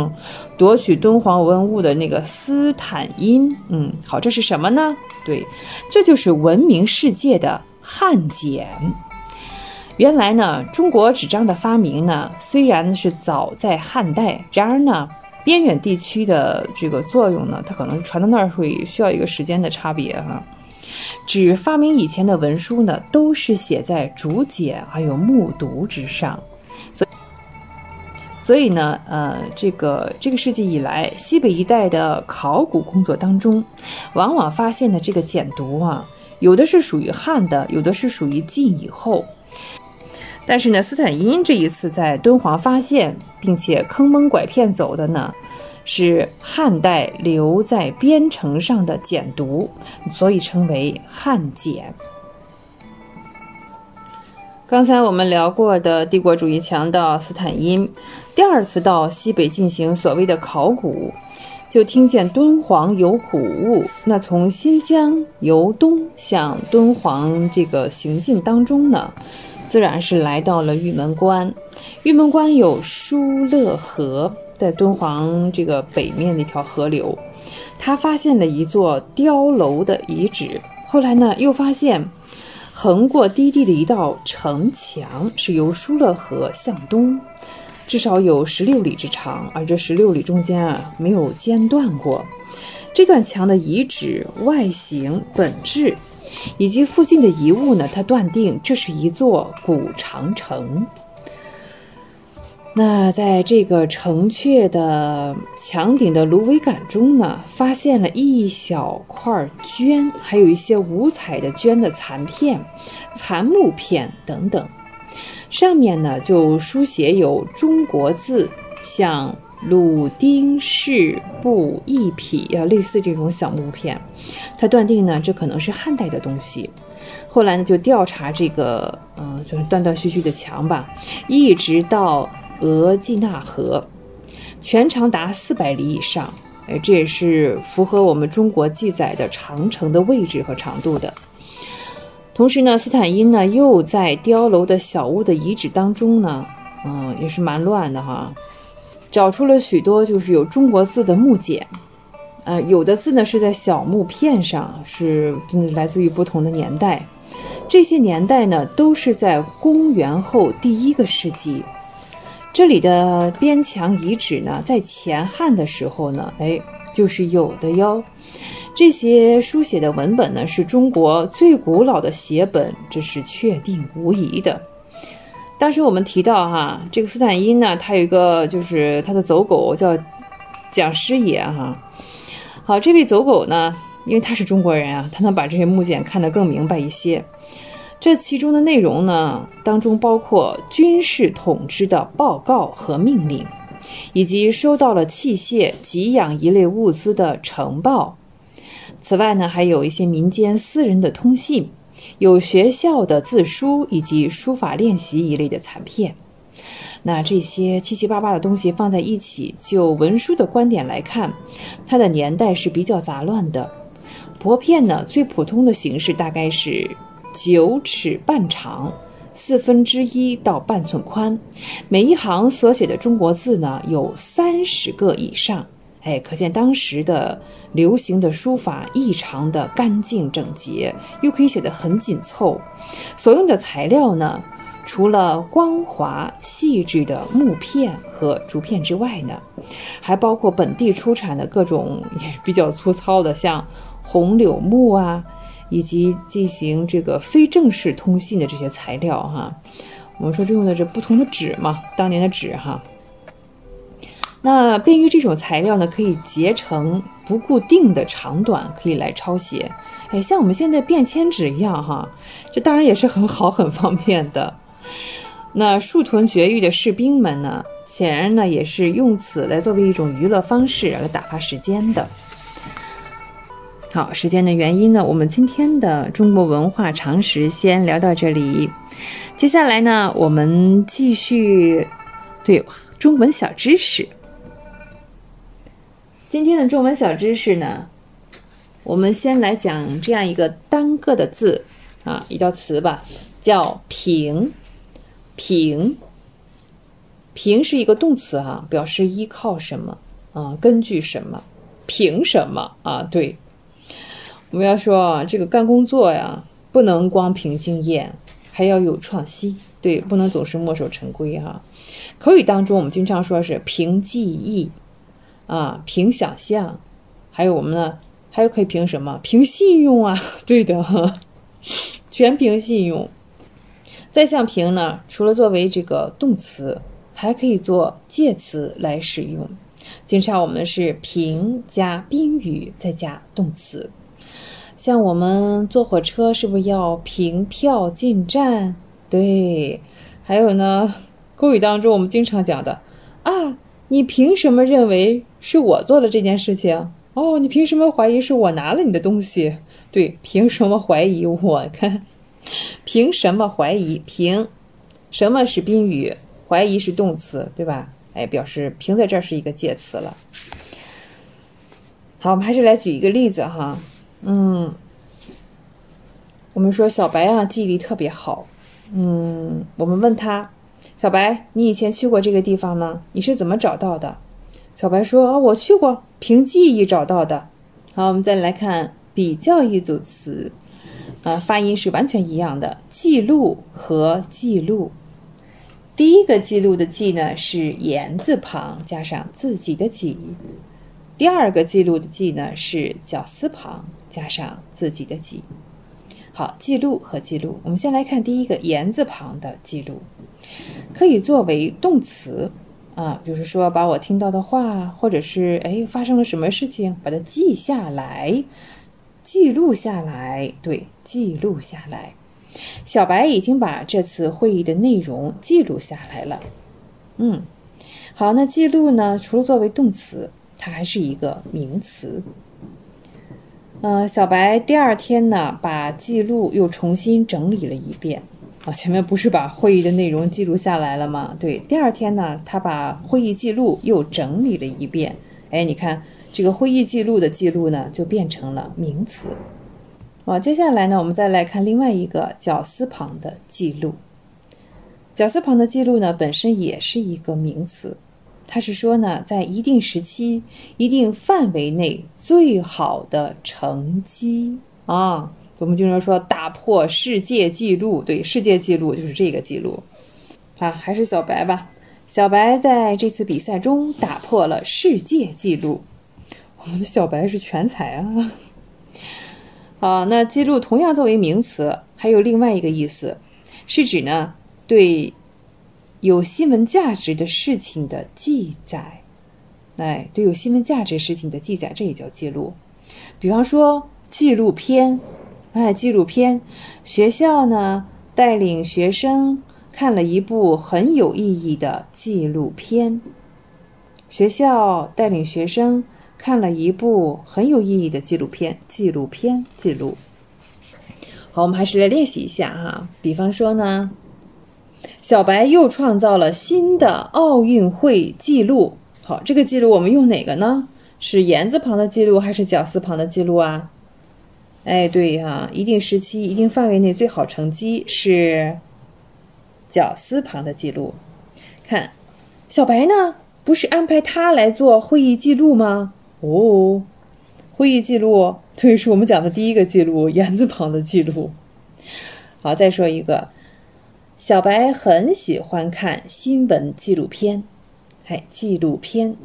(laughs) 夺取敦煌文物的那个斯坦因。嗯，好，这是什么呢？对，这就是闻名世界的汉简。原来呢，中国纸张的发明呢，虽然是早在汉代，然而呢，边远地区的这个作用呢，它可能传到那儿会需要一个时间的差别哈。纸发明以前的文书呢，都是写在竹简还有木牍之上，所以，所以呢，呃，这个这个世纪以来，西北一带的考古工作当中，往往发现的这个简牍啊，有的是属于汉的，有的是属于晋以后。但是呢，斯坦因这一次在敦煌发现，并且坑蒙拐骗走的呢。是汉代留在边城上的简牍，所以称为汉简。刚才我们聊过的帝国主义强盗斯坦因，第二次到西北进行所谓的考古，就听见敦煌有古物。那从新疆由东向敦煌这个行进当中呢，自然是来到了玉门关。玉门关有疏勒河。在敦煌这个北面那条河流，他发现了一座碉楼的遗址。后来呢，又发现横过低地的一道城墙，是由疏勒河向东，至少有十六里之长，而这十六里中间啊没有间断过。这段墙的遗址外形、本质以及附近的遗物呢，他断定这是一座古长城。那在这个城阙的墙顶的芦苇杆中呢，发现了一小块绢，还有一些五彩的绢的残片、残木片等等。上面呢就书写有中国字，像鲁丁氏布一匹要，类似这种小木片。他断定呢，这可能是汉代的东西。后来呢，就调查这个，嗯，就是断断续续的墙吧，一直到。额济纳河全长达四百里以上，哎，这也是符合我们中国记载的长城的位置和长度的。同时呢，斯坦因呢又在碉楼的小屋的遗址当中呢，嗯，也是蛮乱的哈，找出了许多就是有中国字的木简，呃，有的字呢是在小木片上，是真的来自于不同的年代，这些年代呢都是在公元后第一个世纪。这里的边墙遗址呢，在前汉的时候呢，哎，就是有的哟。这些书写的文本呢，是中国最古老的写本，这是确定无疑的。当时我们提到哈，这个斯坦因呢，他有一个就是他的走狗叫蒋师爷哈。好，这位走狗呢，因为他是中国人啊，他能把这些木简看得更明白一些。这其中的内容呢，当中包括军事统治的报告和命令，以及收到了器械、给养一类物资的呈报。此外呢，还有一些民间私人的通信，有学校的字书以及书法练习一类的残片。那这些七七八八的东西放在一起，就文书的观点来看，它的年代是比较杂乱的。薄片呢，最普通的形式大概是。九尺半长，四分之一到半寸宽，每一行所写的中国字呢有三十个以上，哎，可见当时的流行的书法异常的干净整洁，又可以写得很紧凑。所用的材料呢，除了光滑细致的木片和竹片之外呢，还包括本地出产的各种也比较粗糙的，像红柳木啊。以及进行这个非正式通信的这些材料哈，我们说这用的这不同的纸嘛，当年的纸哈。那便于这种材料呢，可以结成不固定的长短，可以来抄写。哎，像我们现在便签纸一样哈，这当然也是很好很方便的。那树屯绝域的士兵们呢，显然呢也是用此来作为一种娱乐方式来打发时间的。好，时间的原因呢，我们今天的中国文化常识先聊到这里。接下来呢，我们继续对中文小知识。今天的中文小知识呢，我们先来讲这样一个单个的字啊，一道词吧，叫“平”。平，凭是一个动词哈、表示依靠什么啊，根据什么，凭什么啊？对，我们要说啊，这个干工作呀，不能光凭经验，还要有创新。对，不能总是墨守成规哈、口语当中，我们经常说是凭记忆啊，凭想象，还有我们呢，还有可以凭什么？凭信用啊，(laughs) 对的哈，全凭信用。再像凭呢，除了作为这个动词，还可以做介词来使用。经常我们是凭加宾语再加动词。像我们坐火车是不是要凭票进站？对，还有呢，口语当中我们经常讲的啊，你凭什么认为是我做了这件事情？哦，你凭什么怀疑是我拿了你的东西？对，凭什么怀疑我？看，(laughs) 凭什么怀疑？凭什么是宾语？怀疑是动词，对吧？哎，表示凭在这儿是一个介词了。好，我们还是来举一个例子哈。嗯，我们说小白啊，记忆力特别好。嗯，我们问他，小白，你以前去过这个地方吗？你是怎么找到的？小白说啊，我去过，凭记忆找到的。好，我们再来看比较一组词，啊，发音是完全一样的，记录和记录。第一个记录的记呢是言字旁加上自己的己，第二个记录的记呢是绞丝旁加上自己的己。好，记录和记录，我们先来看第一个言字旁的记录，可以作为动词啊，比如说把我听到的话，或者是哎发生了什么事情，把它记下来，记录下来，对，记录下来。小白已经把这次会议的内容记录下来了。嗯，好，那记录呢，除了作为动词，它还是一个名词。呃，小白第二天呢，把记录又重新整理了一遍。啊，前面不是把会议的内容记录下来了吗？对，第二天呢，他把会议记录又整理了一遍。哎，你看这个会议记录的记录呢，就变成了名词。好，接下来呢，我们再来看另外一个绞丝旁的记录。绞丝旁的记录呢，本身也是一个名词。它是说呢，在一定时期、一定范围内最好的成绩啊。我们经常说打破世界纪录，对，世界纪录就是这个记录。啊，还是小白吧。小白在这次比赛中打破了世界纪录。(laughs) 我们的小白是全才啊。(laughs) 好，那记录同样作为名词，还有另外一个意思，是指呢对。有新闻价值的事情的记载，哎，对有新闻价值事情的记载，这也叫记录。比方说纪录片，哎，纪录片，学校呢带领学生看了一部很有意义的纪录片。学校带领学生看了一部很有意义的纪录片，纪录片记录。好，我们还是来练习一下哈。比方说呢。小白又创造了新的奥运会纪录。好，这个记录我们用哪个呢？是言字旁的记录还是绞丝旁的记录啊？哎，对哈，一定时期、一定范围内最好成绩是绞丝旁的记录。看，小白呢，不是安排他来做会议记录吗？哦，会议记录，对，是我们讲的第一个记录，言字旁的记录。好，再说一个。小白很喜欢看新闻纪录片，哎，纪录片，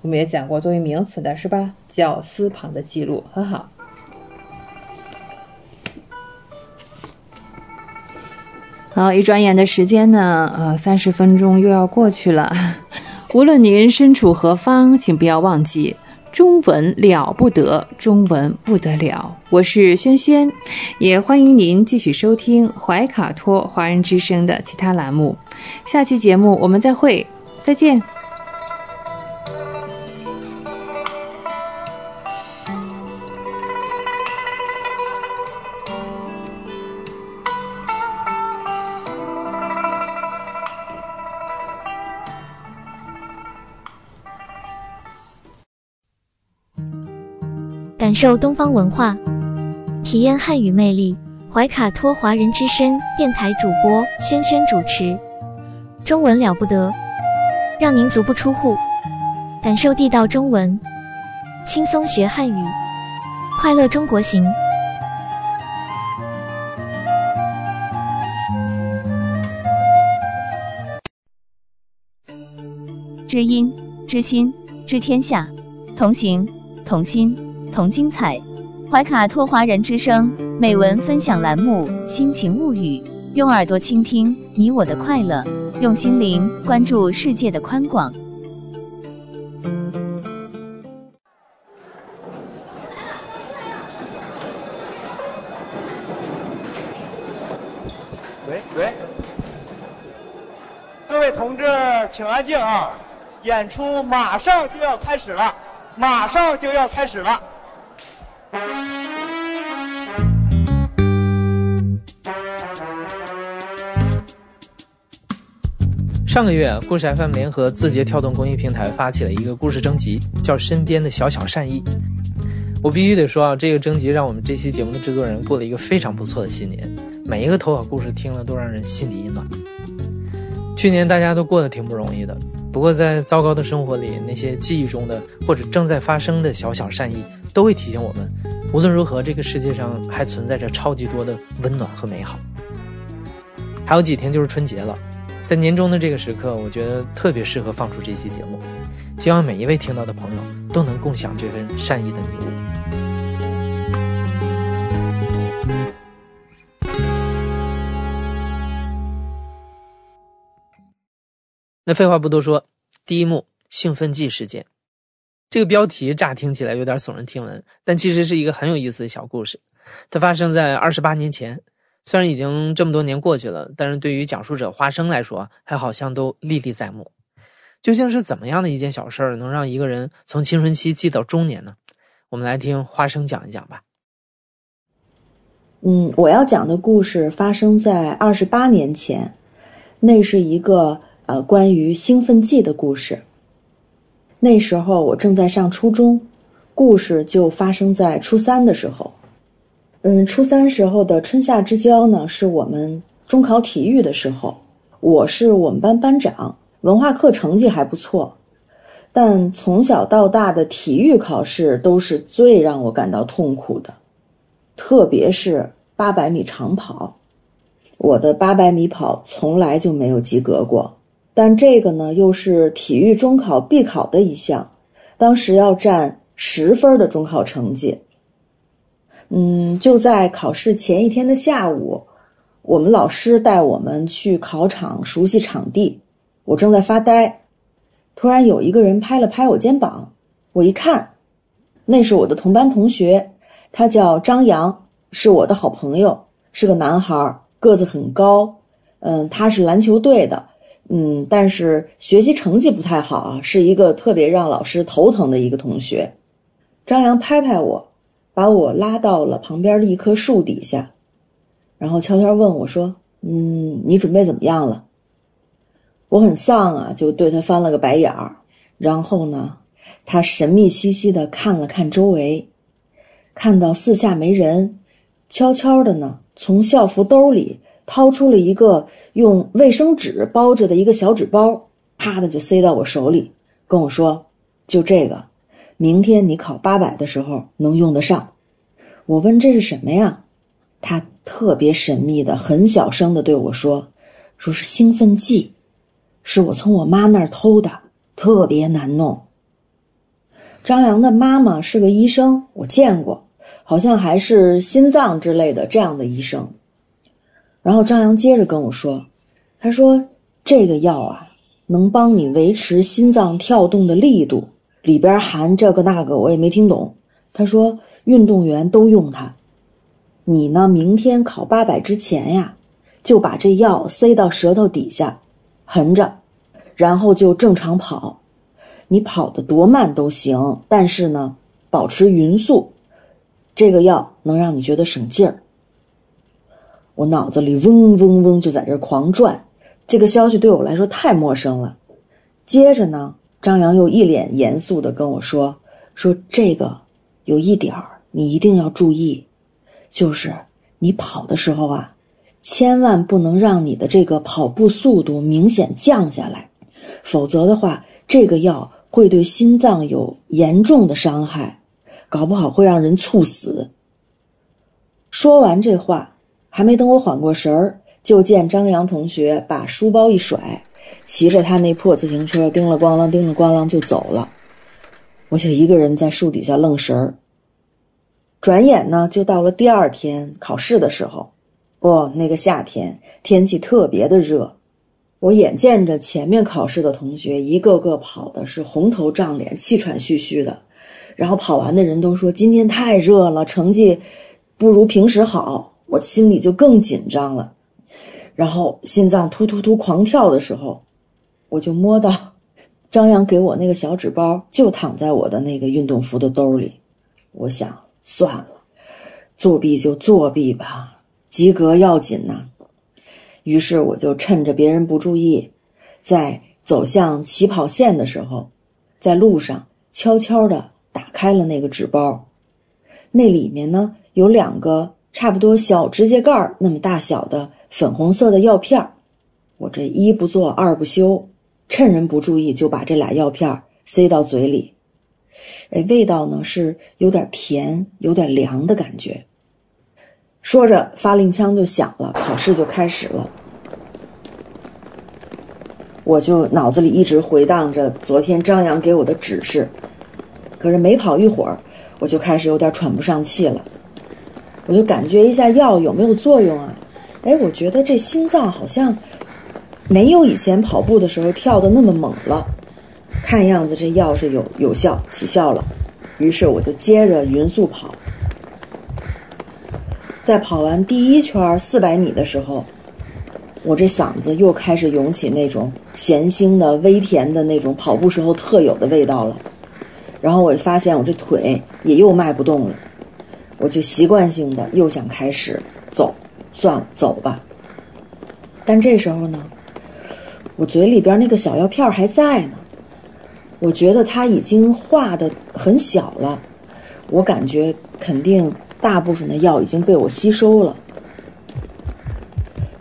我们也讲过作为名词的是吧？绞丝旁的记录，很好。好，一转眼的时间呢，呃，三十分钟又要过去了。(laughs) 无论您身处何方，请不要忘记。中文了不得，中文不得了。我是轩轩，也欢迎您继续收听怀卡托华人之声的其他栏目。下期节目我们再会，再见。受东方文化，体验汉语魅力。怀卡托华人之声电台主播轩轩主持，中文了不得。让您足不出户，感受地道中文，轻松学汉语，快乐中国行。知音、知心、知天下，同行、同心、同精彩。怀卡托华人之声美文分享栏目《心情物语》，用耳朵倾听你我的快乐，用心灵关注世界的宽广。喂喂，各位同志，请安静啊！演出马上就要开始了，马上就要开始了。上个月，故事 FM 联合字节跳动公益平台发起了一个故事征集，叫“身边的小小善意”。我必须得说啊，这个征集让我们这期节目的制作人过了一个非常不错的新年，每一个投稿故事听了都让人心里一暖。去年大家都过得挺不容易的。不过，在糟糕的生活里，那些记忆中的或者正在发生的小小善意，都会提醒我们，无论如何，这个世界上还存在着超级多的温暖和美好。还有几天就是春节了，在年终的这个时刻，我觉得特别适合放出这期节目，希望每一位听到的朋友都能共享这份善意的礼物。那废话不多说，第一幕兴奋剂事件，这个标题乍听起来有点耸人听闻，但其实是一个很有意思的小故事。它发生在二十八年前，虽然已经这么多年过去了，但是对于讲述者花生来说，还好像都历历在目。究竟是怎么样的一件小事儿，能让一个人从青春期记到中年呢？我们来听花生讲一讲吧。嗯，我要讲的故事发生在二十八年前，那是一个。呃，关于兴奋剂的故事。那时候我正在上初中，故事就发生在初三的时候。嗯，初三时候的春夏之交呢，是我们中考体育的时候。我是我们班班长，文化课成绩还不错，但从小到大的体育考试都是最让我感到痛苦的，特别是八百米长跑，我的八百米跑从来就没有及格过。但这个呢，又是体育中考必考的一项，当时要占十分的中考成绩。嗯，就在考试前一天的下午，我们老师带我们去考场熟悉场地，我正在发呆，突然有一个人拍了拍我肩膀，我一看，那是我的同班同学，他叫张扬，是我的好朋友，是个男孩，个子很高，嗯，他是篮球队的。嗯，但是学习成绩不太好啊，是一个特别让老师头疼的一个同学。张扬拍拍我，把我拉到了旁边的一棵树底下，然后悄悄问我说：“嗯，你准备怎么样了？”我很丧啊，就对他翻了个白眼儿。然后呢，他神秘兮兮的看了看周围，看到四下没人，悄悄的呢，从校服兜里。掏出了一个用卫生纸包着的一个小纸包，啪的就塞到我手里，跟我说：“就这个，明天你考八百的时候能用得上。”我问这是什么呀？他特别神秘的、很小声的对我说：“说是兴奋剂，是我从我妈那儿偷的，特别难弄。”张扬的妈妈是个医生，我见过，好像还是心脏之类的这样的医生。然后张扬接着跟我说：“他说这个药啊，能帮你维持心脏跳动的力度，里边含这个那个，我也没听懂。他说运动员都用它。你呢，明天考八百之前呀，就把这药塞到舌头底下，横着，然后就正常跑。你跑得多慢都行，但是呢，保持匀速。这个药能让你觉得省劲儿。”我脑子里嗡嗡嗡就在这狂转，这个消息对我来说太陌生了。接着呢，张扬又一脸严肃的跟我说：“说这个有一点儿你一定要注意，就是你跑的时候啊，千万不能让你的这个跑步速度明显降下来，否则的话，这个药会对心脏有严重的伤害，搞不好会让人猝死。说完这话，还没等我缓过神儿，就见张扬同学把书包一甩，骑着他那破自行车，叮了咣啷，叮了咣啷就走了。我就一个人在树底下愣神儿。转眼呢，就到了第二天考试的时候。哦，那个夏天天气特别的热，我眼见着前面考试的同学一个个跑的是红头胀脸、气喘吁吁的，然后跑完的人都说今天太热了，成绩不如平时好，我心里就更紧张了，然后心脏突突突狂跳的时候，我就摸到张扬给我那个小纸包，就躺在我的那个运动服的兜里，我想算了，作弊就作弊吧。及格要紧呐，于是我就趁着别人不注意，在走向起跑线的时候，在路上悄悄地打开了那个纸包，那里面呢有两个差不多小指甲盖那么大小的粉红色的药片儿我这一不做二不休，趁人不注意就把这俩药片塞到嘴里，哎，味道呢是有点甜，有点凉的感觉。说着，发令枪就响了，考试就开始了。我就脑子里一直回荡着昨天张扬给我的指示，可是没跑一会儿，我就开始有点喘不上气了。我就感觉一下药有没有作用啊？哎，我觉得这心脏好像没有以前跑步的时候跳的那么猛了。看样子这药是有有效起效了，于是我就接着匀速跑。在跑完第一圈四百米的时候，我这嗓子又开始涌起那种咸腥的、微甜的那种跑步时候特有的味道了。然后我发现我这腿也又迈不动了，我就习惯性的又想开始走，算了，走吧。但这时候呢，我嘴里边那个小药片还在呢，我觉得它已经化的很小了，我感觉肯定。大部分的药已经被我吸收了。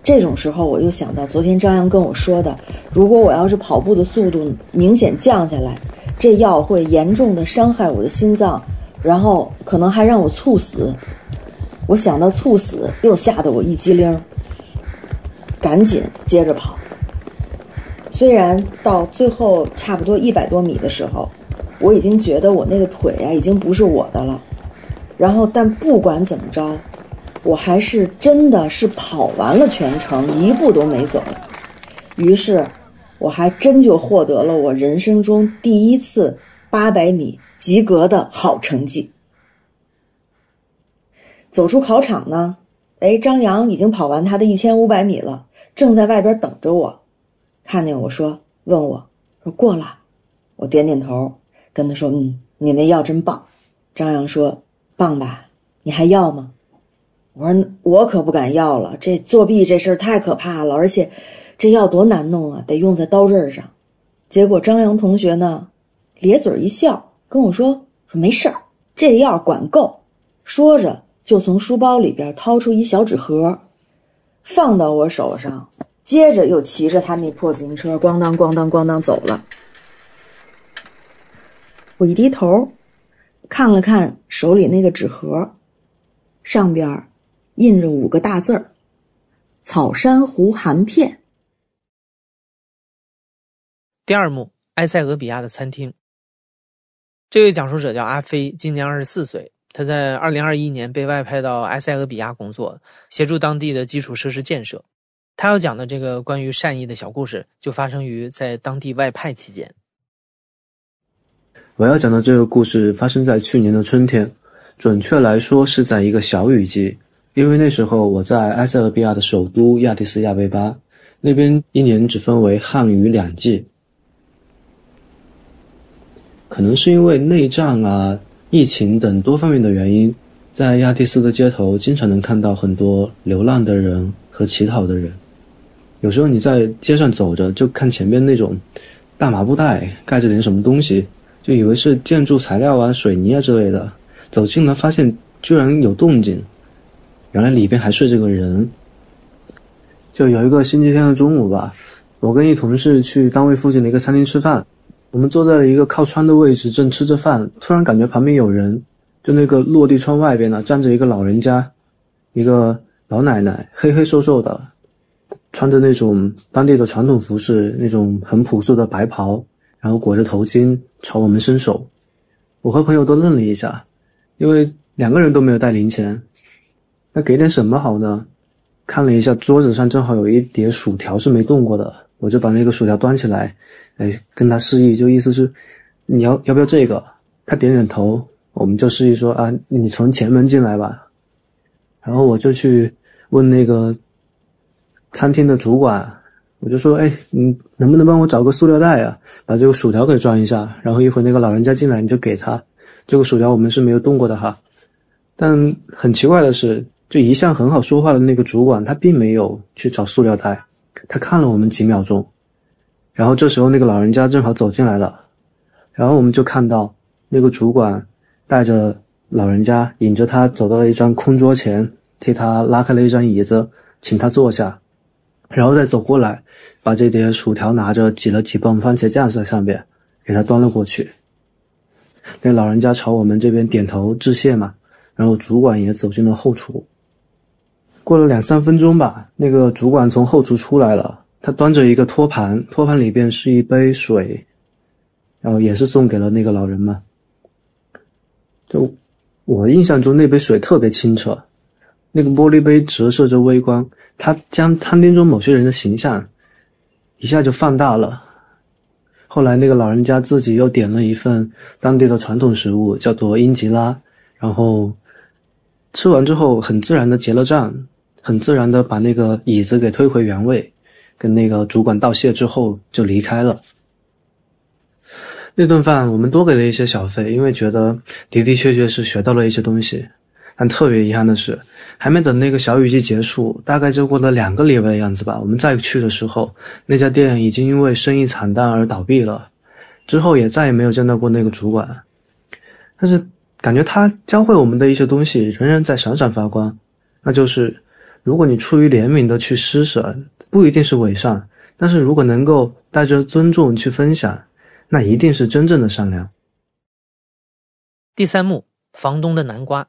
这种时候，我又想到昨天张扬跟我说的，如果我要是跑步的速度明显降下来，这药会严重的伤害我的心脏，然后可能还让我猝死。我想到猝死，又吓得我一激灵，赶紧接着跑。虽然到最后差不多一百多米的时候，我已经觉得我那个腿啊，已经不是我的了。然后，但不管怎么着，我还是真的是跑完了全程，一步都没走。于是，我还真就获得了我人生中第一次八百米及格的好成绩。走出考场呢，哎，张扬已经跑完他的一千五百米了，正在外边等着我。看见我说，问我说过了，我点点头，跟他说：“嗯，你那药真棒。”张扬说。棒吧，你还要吗？我说我可不敢要了，这作弊这事儿太可怕了，而且这药多难弄啊，得用在刀刃上。结果张扬同学呢，咧嘴一笑，跟我说说没事儿，这药管够。说着就从书包里边掏出一小纸盒，放到我手上，接着又骑着他那破自行车咣当咣当咣当走了。我一低头。看了看手里那个纸盒，上边印着五个大字儿：“草珊瑚含片。”第二幕，埃塞俄比亚的餐厅。这位讲述者叫阿飞，今年二十四岁。他在二零二一年被外派到埃塞俄比亚工作，协助当地的基础设施建设。他要讲的这个关于善意的小故事，就发生于在当地外派期间。我要讲的这个故事发生在去年的春天，准确来说是在一个小雨季，因为那时候我在埃塞俄比亚的首都亚的斯亚贝巴，那边一年只分为旱雨两季。可能是因为内战啊、疫情等多方面的原因，在亚的斯的街头经常能看到很多流浪的人和乞讨的人。有时候你在街上走着，就看前面那种大麻布袋盖着点什么东西。就以为是建筑材料啊、水泥啊之类的，走近了发现居然有动静，原来里边还睡着个人。就有一个星期天的中午吧，我跟一同事去单位附近的一个餐厅吃饭，我们坐在了一个靠窗的位置，正吃着饭，突然感觉旁边有人，就那个落地窗外边呢，站着一个老人家，一个老奶奶，黑黑瘦瘦的，穿着那种当地的传统服饰，那种很朴素的白袍，然后裹着头巾，朝我们伸手。我和朋友都愣了一下，因为两个人都没有带零钱，那给点什么好呢？看了一下桌子上正好有一碟薯条是没动过的，我就把那个薯条端起来，哎，跟他示意，就意思是你要要不要这个？他点点头，我们就示意说啊，你从前门进来吧。然后我就去问那个餐厅的主管，我就说，哎，你能不能帮我找个塑料袋啊，把这个薯条给装一下？然后一会那个老人家进来，你就给他这个薯条，我们是没有动过的哈。但很奇怪的是。就一向很好说话的那个主管，他并没有去找塑料袋，他看了我们几秒钟，然后这时候那个老人家正好走进来了，然后我们就看到那个主管带着老人家引着他走到了一张空桌前，替他拉开了一张椅子，请他坐下，然后再走过来，把这碟薯条拿着挤了几泵番茄酱在上面，给他端了过去。那老人家朝我们这边点头致谢嘛，然后主管也走进了后厨。过了两三分钟吧，那个主管从后厨出来了，他端着一个托盘，托盘里边是一杯水，然后也是送给了那个老人嘛。就我印象中那杯水特别清澈，那个玻璃杯折射着微光，它将餐厅中某些人的形象一下就放大了。后来那个老人家自己又点了一份当地的传统食物，叫做英吉拉，然后吃完之后很自然的结了账。很自然的把那个椅子给推回原位，跟那个主管道谢之后就离开了。那顿饭我们多给了一些小费，因为觉得的的确确是学到了一些东西。但特别遗憾的是，还没等那个小雨季结束，大概就过了两个礼拜的样子吧。我们再去的时候，那家店已经因为生意惨淡而倒闭了。之后也再也没有见到过那个主管，但是感觉他教会我们的一些东西仍然在闪闪发光，那就是。如果你出于怜悯的去施舍，不一定是伪善；但是如果能够带着尊重去分享，那一定是真正的善良。第三幕，房东的南瓜。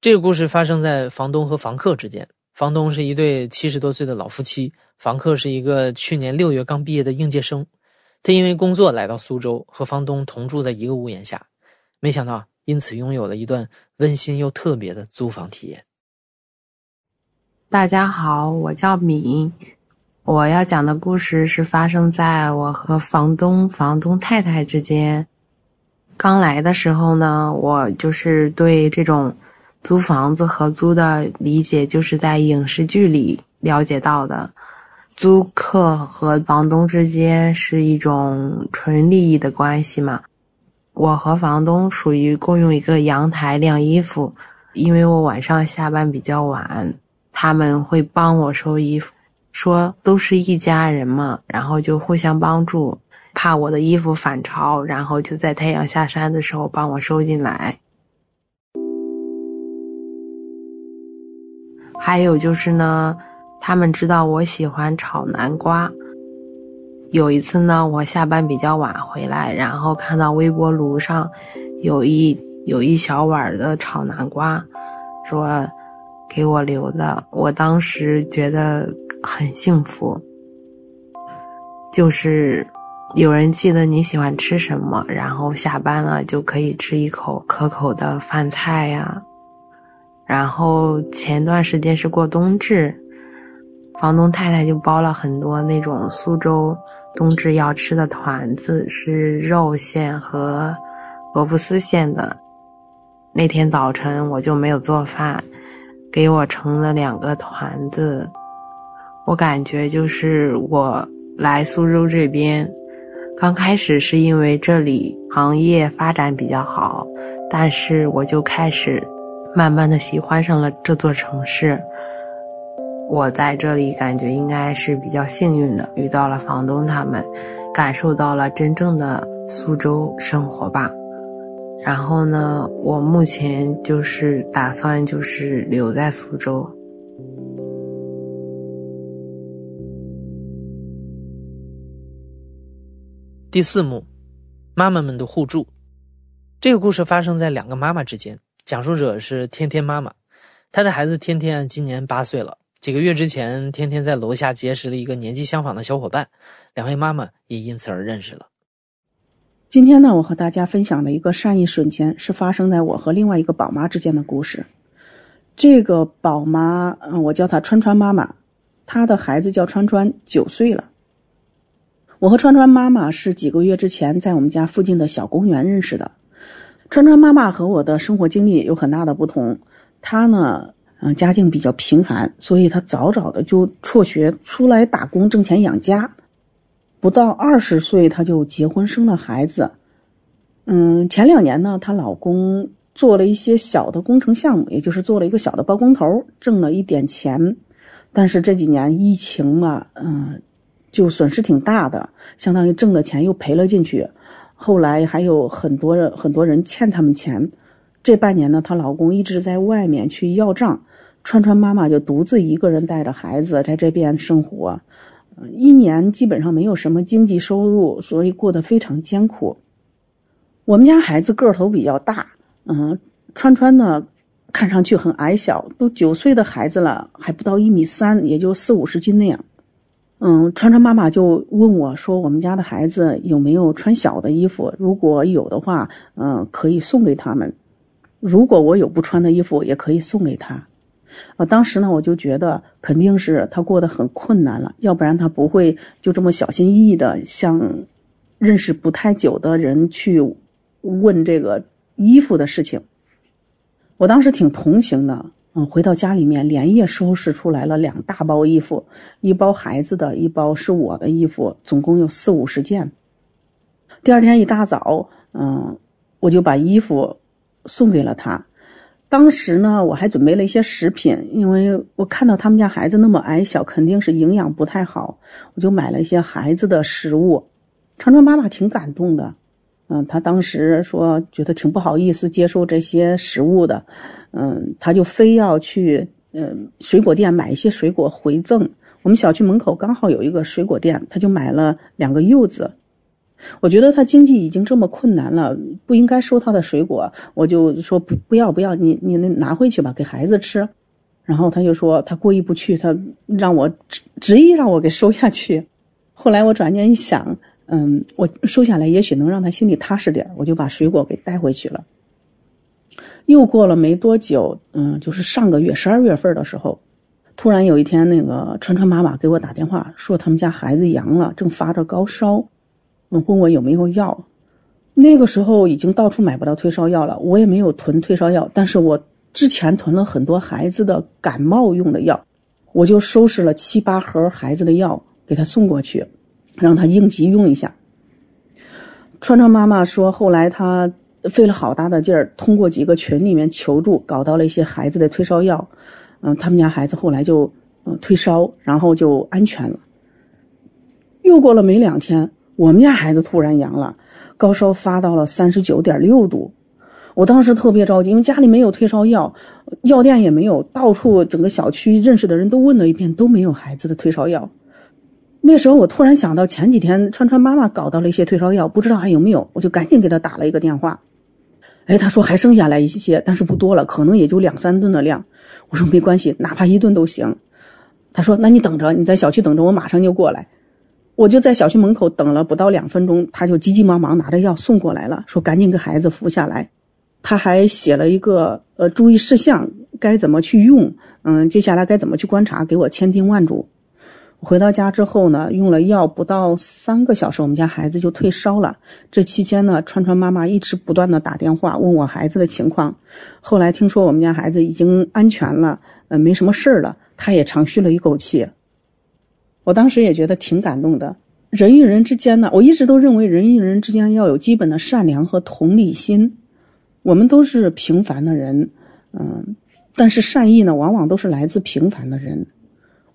这个故事发生在房东和房客之间。房东是一对七十多岁的老夫妻，房客是一个去年六月刚毕业的应届生。他因为工作来到苏州，和房东同住在一个屋檐下，没想到因此拥有了一段温馨又特别的租房体验。大家好，我叫敏。我要讲的故事是发生在我和房东、房东太太之间。刚来的时候呢，我就是对这种租房子合租的理解，就是在影视剧里了解到的。租客和房东之间是一种纯利益的关系嘛。我和房东属于共用一个阳台晾衣服，因为我晚上下班比较晚。他们会帮我收衣服，说都是一家人嘛，然后就互相帮助，怕我的衣服反潮，然后就在太阳下山的时候帮我收进来。还有就是呢，他们知道我喜欢炒南瓜。有一次呢，我下班比较晚回来，然后看到微波炉上有一有一小碗的炒南瓜，说。给我留的，我当时觉得很幸福。就是有人记得你喜欢吃什么，然后下班了就可以吃一口可口的饭菜呀。然后前段时间是过冬至，房东太太就包了很多那种苏州冬至要吃的团子，是肉馅和萝卜丝馅的。那天早晨我就没有做饭。给我盛了两个团子，我感觉就是我来苏州这边，刚开始是因为这里行业发展比较好，但是我就开始慢慢的喜欢上了这座城市。我在这里感觉应该是比较幸运的，遇到了房东他们，感受到了真正的苏州生活吧。然后呢，我目前就是打算就是留在苏州。第四幕，妈妈们的互助。这个故事发生在两个妈妈之间，讲述者是天天妈妈，她的孩子天天今年八岁了。几个月之前，天天在楼下结识了一个年纪相仿的小伙伴，两位妈妈也因此而认识了。今天呢，我和大家分享的一个善意瞬间，是发生在我和另外一个宝妈之间的故事。这个宝妈，嗯，我叫她川川妈妈，她的孩子叫川川，九岁了。我和川川妈妈是几个月之前在我们家附近的小公园认识的。川川妈妈和我的生活经历有很大的不同，她呢，嗯，家境比较贫寒，所以她早早的就辍学出来打工挣钱养家。不到二十岁，她就结婚生了孩子。嗯，前两年呢，她老公做了一些小的工程项目，也就是做了一个小的包工头，挣了一点钱。但是这几年疫情嘛，嗯。就损失挺大的，相当于挣的钱又赔了进去。后来还有很多人很多人欠他们钱。这半年呢，她老公一直在外面去要账，川川妈妈就独自一个人带着孩子在这边生活，一年基本上没有什么经济收入，所以过得非常艰苦。我们家孩子个头比较大，嗯，川川呢看上去很矮小，都九岁的孩子了，还不到一米三，也就四五十斤那样。嗯，川川妈妈就问我说：“我们家的孩子有没有穿小的衣服？如果有的话，嗯，可以送给他们；如果我有不穿的衣服，也可以送给他。”啊，当时呢，我就觉得肯定是他过得很困难了，要不然他不会就这么小心翼翼的向认识不太久的人去问这个衣服的事情。我当时挺同情的。嗯，回到家里面，连夜收拾出来了两大包衣服，一包孩子的，一包是我的衣服，总共有四五十件。第二天一大早，嗯，我就把衣服送给了他。当时呢，我还准备了一些食品，因为我看到他们家孩子那么矮小，肯定是营养不太好，我就买了一些孩子的食物。川川妈妈挺感动的。嗯，他当时说觉得挺不好意思接受这些食物的，嗯，他就非要去嗯水果店买一些水果回赠。我们小区门口刚好有一个水果店，他就买了两个柚子。我觉得他经济已经这么困难了，不应该收他的水果，我就说不不要不要，你你那拿回去吧，给孩子吃。然后他就说他过意不去，他让我执执意让我给收下去。后来我转念一想。嗯，我收下来，也许能让他心里踏实点我就把水果给带回去了。又过了没多久，嗯，就是上个月十二月份的时候，突然有一天，那个川川妈妈给我打电话，说他们家孩子阳了，正发着高烧，问我有没有药。那个时候已经到处买不到退烧药了，我也没有囤退烧药，但是我之前囤了很多孩子的感冒用的药，我就收拾了七八盒孩子的药给他送过去。让他应急用一下。川川妈妈说，后来她费了好大的劲儿，通过几个群里面求助，搞到了一些孩子的退烧药。嗯，他们家孩子后来就嗯退烧，然后就安全了。又过了没两天，我们家孩子突然阳了，高烧发到了三十九点六度。我当时特别着急，因为家里没有退烧药，药店也没有，到处整个小区认识的人都问了一遍，都没有孩子的退烧药。那时候我突然想到，前几天川川妈妈搞到了一些退烧药，不知道还有没有，我就赶紧给她打了一个电话。哎，她说还剩下来一些，但是不多了，可能也就两三吨的量。我说没关系，哪怕一顿都行。她说那你等着，你在小区等着，我马上就过来。我就在小区门口等了不到两分钟，他就急急忙忙拿着药送过来了，说赶紧给孩子服下来。他还写了一个呃注意事项，该怎么去用，嗯，接下来该怎么去观察，给我千叮万嘱。回到家之后呢，用了药不到三个小时，我们家孩子就退烧了。这期间呢，川川妈妈一直不断的打电话问我孩子的情况。后来听说我们家孩子已经安全了，呃，没什么事儿了，她也长吁了一口气。我当时也觉得挺感动的。人与人之间呢，我一直都认为人与人之间要有基本的善良和同理心。我们都是平凡的人，嗯，但是善意呢，往往都是来自平凡的人。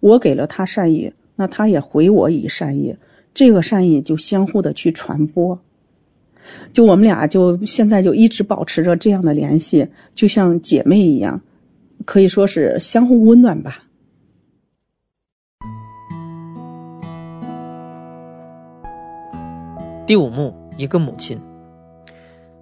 我给了他善意。那他也回我以善意，这个善意就相互的去传播，就我们俩就现在就一直保持着这样的联系，就像姐妹一样，可以说是相互温暖吧。第五幕，一个母亲。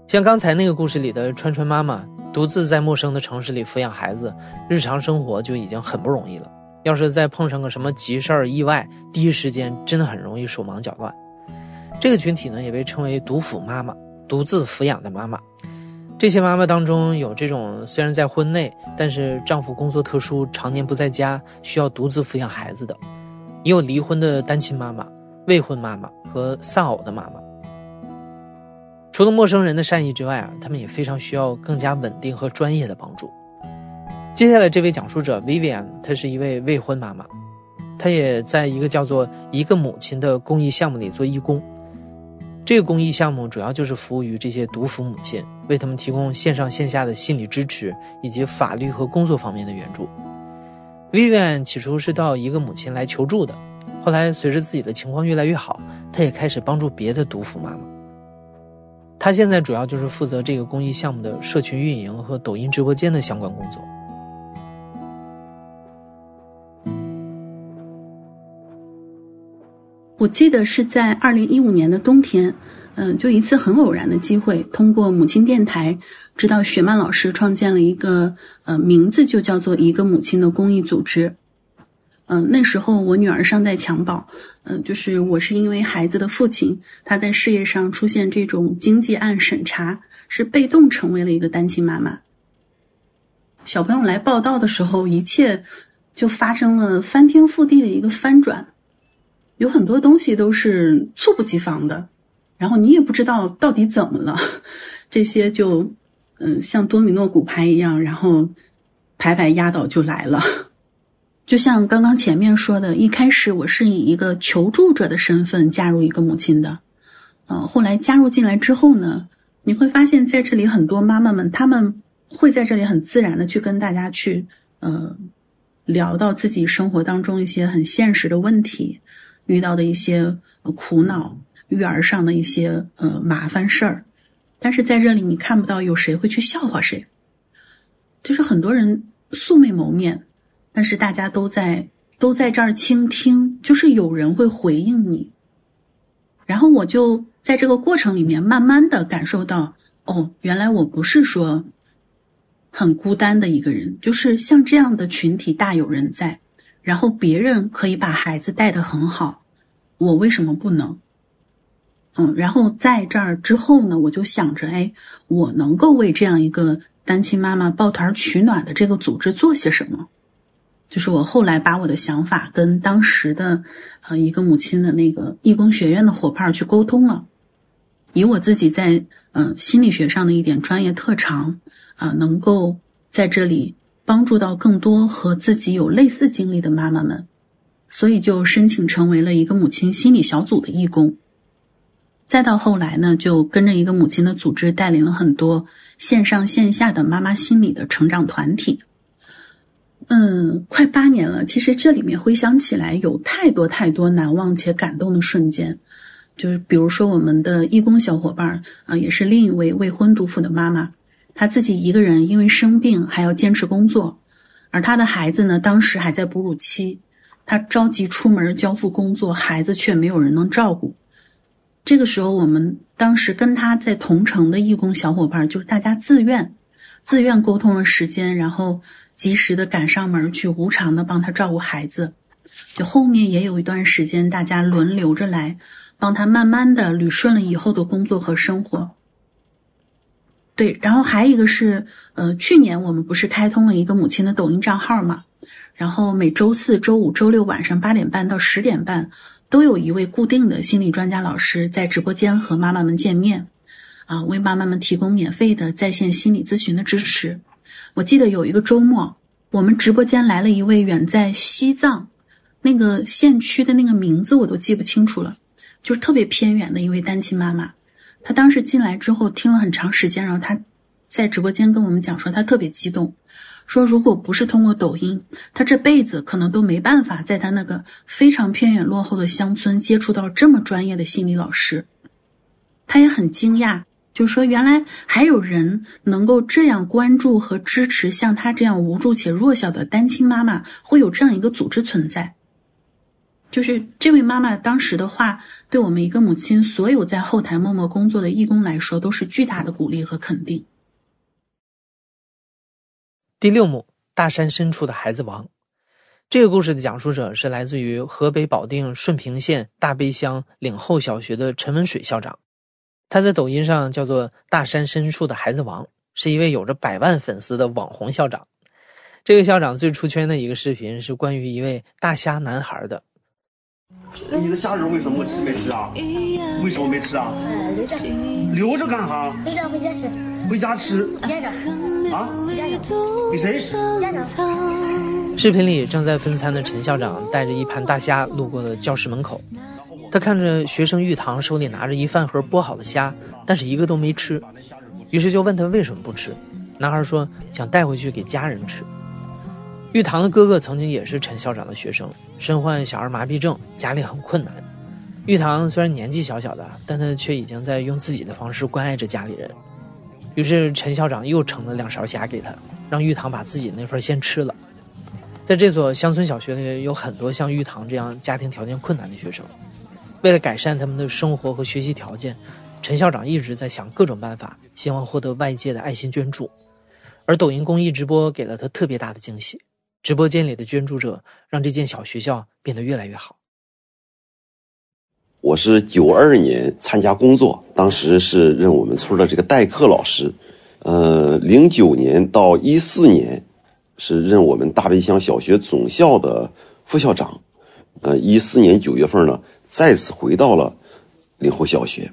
像刚才那个故事里的川川妈妈，独自在陌生的城市里抚养孩子，日常生活就已经很不容易了。要是再碰上个什么急事儿、意外，第一时间真的很容易手忙脚乱。这个群体呢，也被称为独抚妈妈，独自抚养的妈妈。这些妈妈当中有这种虽然在婚内，但是丈夫工作特殊，常年不在家，需要独自抚养孩子的；也有离婚的单亲妈妈、未婚妈妈和丧偶的妈妈。除了陌生人的善意之外啊，他们也非常需要更加稳定和专业的帮助。接下来这位讲述者 Vivian，她是一位未婚妈妈，她也在一个叫做“一个母亲”的公益项目里做义工。这个公益项目主要就是服务于这些独抚母亲，为他们提供线上线下的心理支持以及法律和工作方面的援助。Vivian 起初是到一个母亲来求助的，后来随着自己的情况越来越好，他也开始帮助别的毒妇妈妈。他现在主要就是负责这个公益项目的社群运营和抖音直播间的相关工作。我记得是在二零一五年的冬天，嗯，就一次很偶然的机会，通过母亲电台知道雪曼老师创建了一个呃名字就叫做“一个母亲”的公益组织。嗯，那时候我女儿尚在襁褓，嗯，就是我是因为孩子的父亲他在事业上出现这种经济案审查，是被动成为了一个单亲妈妈。小朋友来报道的时候，一切就发生了翻天覆地的一个翻转。有很多东西都是猝不及防的，然后你也不知道到底怎么了，这些就嗯像多米诺骨牌一样，然后排排压倒就来了。就像刚刚前面说的，一开始我是以一个求助者的身份加入一个母亲的，呃，后来加入进来之后呢，你会发现在这里很多妈妈们，她们会在这里很自然的去跟大家去呃聊到自己生活当中一些很现实的问题。遇到的一些苦恼、育儿上的一些呃麻烦事儿，但是在这里你看不到有谁会去笑话谁，就是很多人素未谋面，但是大家都在都在这儿倾听，就是有人会回应你。然后我就在这个过程里面慢慢的感受到，哦，原来我不是说很孤单的一个人，就是像这样的群体大有人在。然后别人可以把孩子带得很好，我为什么不能？嗯，然后在这儿之后呢，我就想着，哎，我能够为这样一个单亲妈妈抱团取暖的这个组织做些什么？就是我后来把我的想法跟当时的呃一个母亲的那个义工学院的伙伴去沟通了，以我自己在嗯心理学上的一点专业特长啊，能够在这里。帮助到更多和自己有类似经历的妈妈们，所以就申请成为了一个母亲心理小组的义工。再到后来呢，就跟着一个母亲的组织，带领了很多线上线下的妈妈心理的成长团体。嗯，快八年了，其实这里面回想起来，有太多太多难忘且感动的瞬间。就是比如说，我们的义工小伙伴儿啊，也是另一位未婚独妇的妈妈。她自己一个人因为生病还要坚持工作，而她的孩子呢，当时还在哺乳期，她着急出门交付工作，孩子却没有人能照顾。这个时候，我们当时跟她在同城的义工小伙伴，就是大家自愿、自愿沟通了时间，然后及时的赶上门去无偿的帮他照顾孩子。就后面也有一段时间，大家轮流着来帮他，慢慢的捋顺了以后的工作和生活。对，然后还有一个是，呃，去年我们不是开通了一个母亲的抖音账号嘛，然后每周四周五周六晚上八点半到十点半，都有一位固定的心理专家老师在直播间和妈妈们见面，啊，为妈妈们提供免费的在线心理咨询的支持。我记得有一个周末，我们直播间来了一位远在西藏那个县区的那个名字我都记不清楚了，就是特别偏远的一位单亲妈妈。她当时进来之后听了很长时间，然后她在直播间跟我们讲说，她特别激动，说如果不是通过抖音，她这辈子可能都没办法在她那个非常偏远落后的乡村接触到这么专业的心理老师。她也很惊讶，就是说原来还有人能够这样关注和支持像她这样无助且弱小的单亲妈妈，会有这样一个组织存在。就是这位妈妈当时的话，对我们一个母亲，所有在后台默默工作的义工来说，都是巨大的鼓励和肯定。第六幕：大山深处的孩子王。这个故事的讲述者是来自于河北保定顺平县大悲乡岭后小学的陈文水校长，他在抖音上叫做“大山深处的孩子王”，是一位有着百万粉丝的网红校长。这个校长最出圈的一个视频是关于一位大虾男孩的。你的虾仁为什么吃没吃啊？为什么没吃啊？留着干哈？留着回家吃。回家吃。家长啊？家长给谁？家长。视频里正在分餐的陈校长带着一盘大虾路过了教室门口，他看着学生玉堂手里拿着一饭盒剥好的虾，但是一个都没吃，于是就问他为什么不吃。男孩说想带回去给家人吃。玉堂的哥哥曾经也是陈校长的学生，身患小儿麻痹症，家里很困难。玉堂虽然年纪小小的，但他却已经在用自己的方式关爱着家里人。于是陈校长又盛了两勺虾给他，让玉堂把自己那份先吃了。在这所乡村小学里，有很多像玉堂这样家庭条件困难的学生。为了改善他们的生活和学习条件，陈校长一直在想各种办法，希望获得外界的爱心捐助。而抖音公益直播给了他特别大的惊喜。直播间里的捐助者让这间小学校变得越来越好。我是九二年参加工作，当时是任我们村的这个代课老师。呃，零九年到一四年是任我们大悲乡小学总校的副校长。呃，一四年九月份呢，再次回到了岭后小学，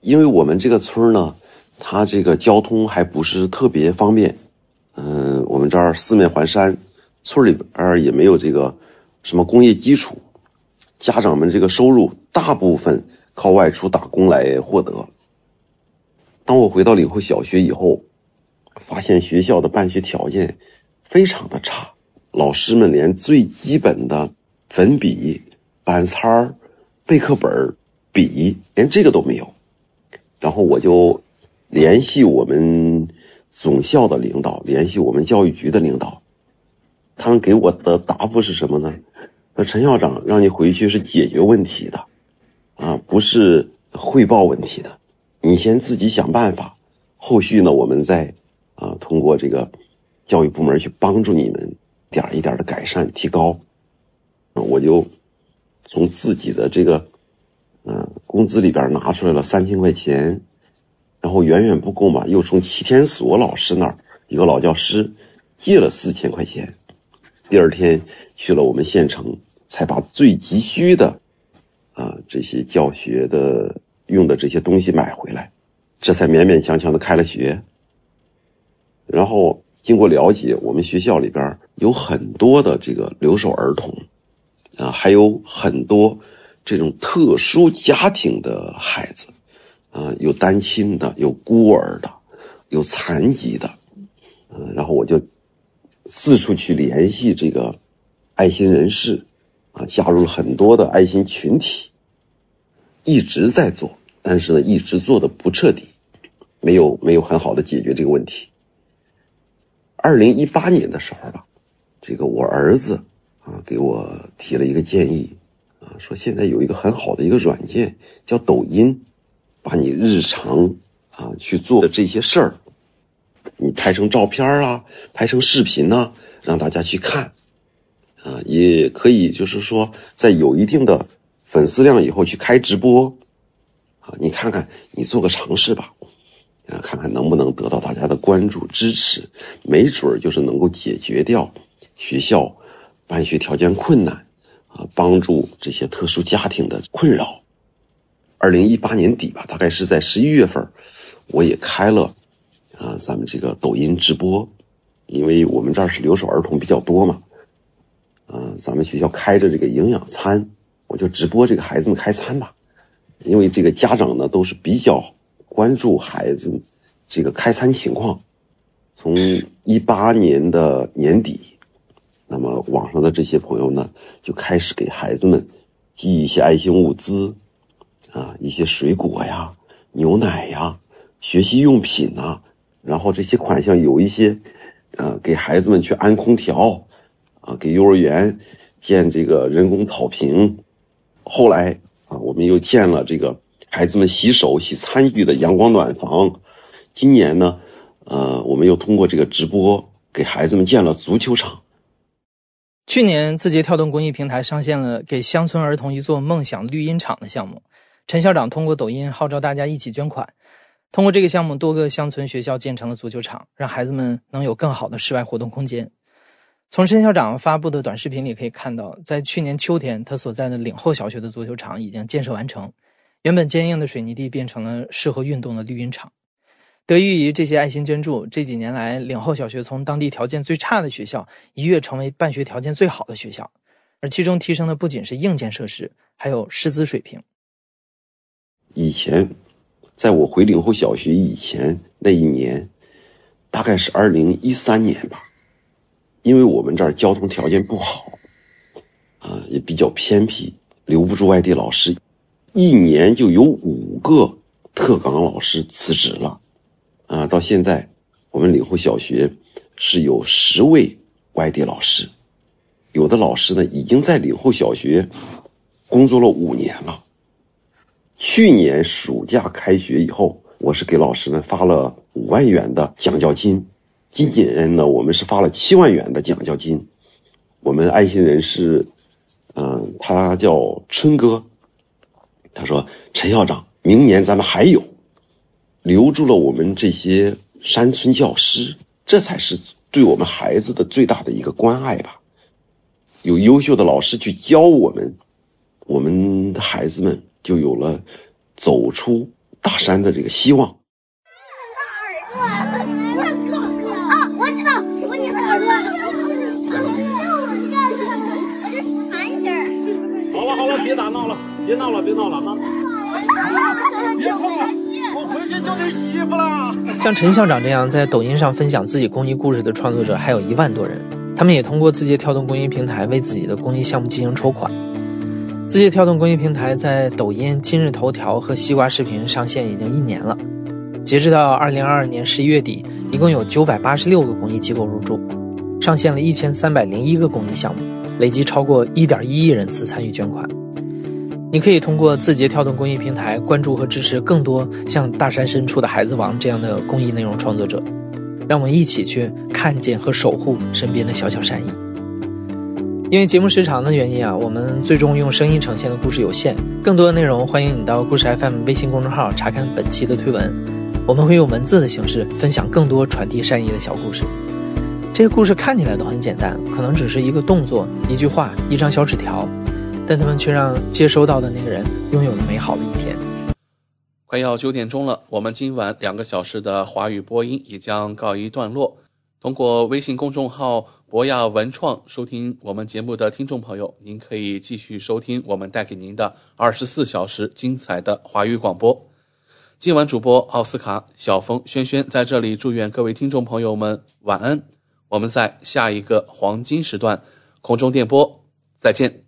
因为我们这个村呢，它这个交通还不是特别方便。嗯，我们这儿四面环山，村里边也没有这个什么工业基础，家长们这个收入大部分靠外出打工来获得。当我回到岭后小学以后，发现学校的办学条件非常的差，老师们连最基本的粉笔、板擦儿、备课本、笔连这个都没有。然后我就联系我们。总校的领导联系我们教育局的领导，他们给我的答复是什么呢？说陈校长让你回去是解决问题的，啊，不是汇报问题的，你先自己想办法，后续呢，我们再啊通过这个教育部门去帮助你们，点一点的改善提高。我就从自己的这个嗯工资里边拿出来了三千块钱。然后远远不够嘛，又从齐天锁老师那儿一个老教师借了四千块钱。第二天去了我们县城，才把最急需的啊这些教学的用的这些东西买回来，这才勉勉强强的开了学。然后经过了解，我们学校里边有很多的这个留守儿童啊，还有很多这种特殊家庭的孩子。啊，有单亲的，有孤儿的，有残疾的，嗯，然后我就四处去联系这个爱心人士，啊，加入了很多的爱心群体，一直在做，但是呢，一直做的不彻底，没有没有很好的解决这个问题。二零一八年的时候吧，这个我儿子啊给我提了一个建议，啊，说现在有一个很好的一个软件叫抖音。把你日常啊去做的这些事儿，你拍成照片啊，拍成视频呢，让大家去看，啊，也可以就是说，在有一定的粉丝量以后去开直播，啊，你看看，你做个尝试吧，啊，看看能不能得到大家的关注支持，没准儿就是能够解决掉学校办学条件困难，啊，帮助这些特殊家庭的困扰。二零一八年底吧，大概是在十一月份，我也开了啊，咱们这个抖音直播，因为我们这儿是留守儿童比较多嘛，啊，咱们学校开着这个营养餐，我就直播这个孩子们开餐吧，因为这个家长呢都是比较关注孩子这个开餐情况，从一八年的年底，那么网上的这些朋友呢就开始给孩子们寄一些爱心物资。啊，一些水果呀、牛奶呀、学习用品呐，然后这些款项有一些，呃，给孩子们去安空调，啊，给幼儿园建这个人工草坪。后来啊，我们又建了这个孩子们洗手、洗餐具的阳光暖房。今年呢，呃，我们又通过这个直播给孩子们建了足球场。去年，字节跳动公益平台上线了给乡村儿童一座梦想绿茵场的项目。陈校长通过抖音号召大家一起捐款，通过这个项目，多个乡村学校建成了足球场，让孩子们能有更好的室外活动空间。从陈校长发布的短视频里可以看到，在去年秋天，他所在的岭后小学的足球场已经建设完成，原本坚硬的水泥地变成了适合运动的绿茵场。得益于这些爱心捐助，这几年来，岭后小学从当地条件最差的学校一跃成为办学条件最好的学校，而其中提升的不仅是硬件设施，还有师资水平。以前，在我回岭后小学以前那一年，大概是二零一三年吧。因为我们这儿交通条件不好，啊，也比较偏僻，留不住外地老师，一年就有五个特岗老师辞职了，啊，到现在我们岭后小学是有十位外地老师，有的老师呢已经在岭后小学工作了五年了。去年暑假开学以后，我是给老师们发了五万元的奖教金。今年呢，我们是发了七万元的奖教金。我们爱心人士，嗯，他叫春哥。他说：“陈校长，明年咱们还有，留住了我们这些山村教师，这才是对我们孩子的最大的一个关爱吧。有优秀的老师去教我们，我们的孩子们就有了走出大山的这个希望。”别打闹了，别闹了，别闹了得洗衣服了。像陈校长这样在抖音上分享自己公益故事的创作者还有一万多人，他们也通过字节跳动公益平台为自己的公益项目进行筹款。字节跳动公益平台在抖音、今日头条和西瓜视频上线已经一年了，截止到二零二二年十一月底，一共有九百八十六个公益机构入驻，上线了一千三百零一个公益项目，累计超过一点一亿人次参与捐款。你可以通过字节跳动公益平台关注和支持更多像大山深处的孩子王这样的公益内容创作者，让我们一起去看见和守护身边的小小善意。因为节目时长的原因啊，我们最终用声音呈现的故事有限，更多的内容欢迎你到故事 FM 微信公众号查看本期的推文，我们会用文字的形式分享更多传递善意的小故事。这些故事看起来都很简单，可能只是一个动作、一句话、一张小纸条。但他们却让接收到的那个人拥有了美好的一天。快要九点钟了，我们今晚两个小时的华语播音也将告一段落。通过微信公众号“博雅文创”收听我们节目的听众朋友，您可以继续收听我们带给您的二十四小时精彩的华语广播。今晚主播奥斯卡、小峰、轩轩在这里祝愿各位听众朋友们晚安。我们在下一个黄金时段空中电波再见。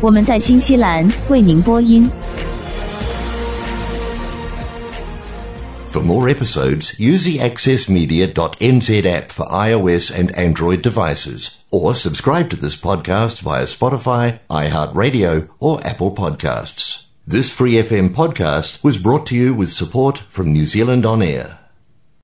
我们在新西兰为您播音。For more episodes, use the accessmedia.nz app for iOS and Android devices, or subscribe to this podcast via Spotify, iHeartRadio, or Apple Podcasts. This free FM podcast was brought to you with support from New Zealand On Air.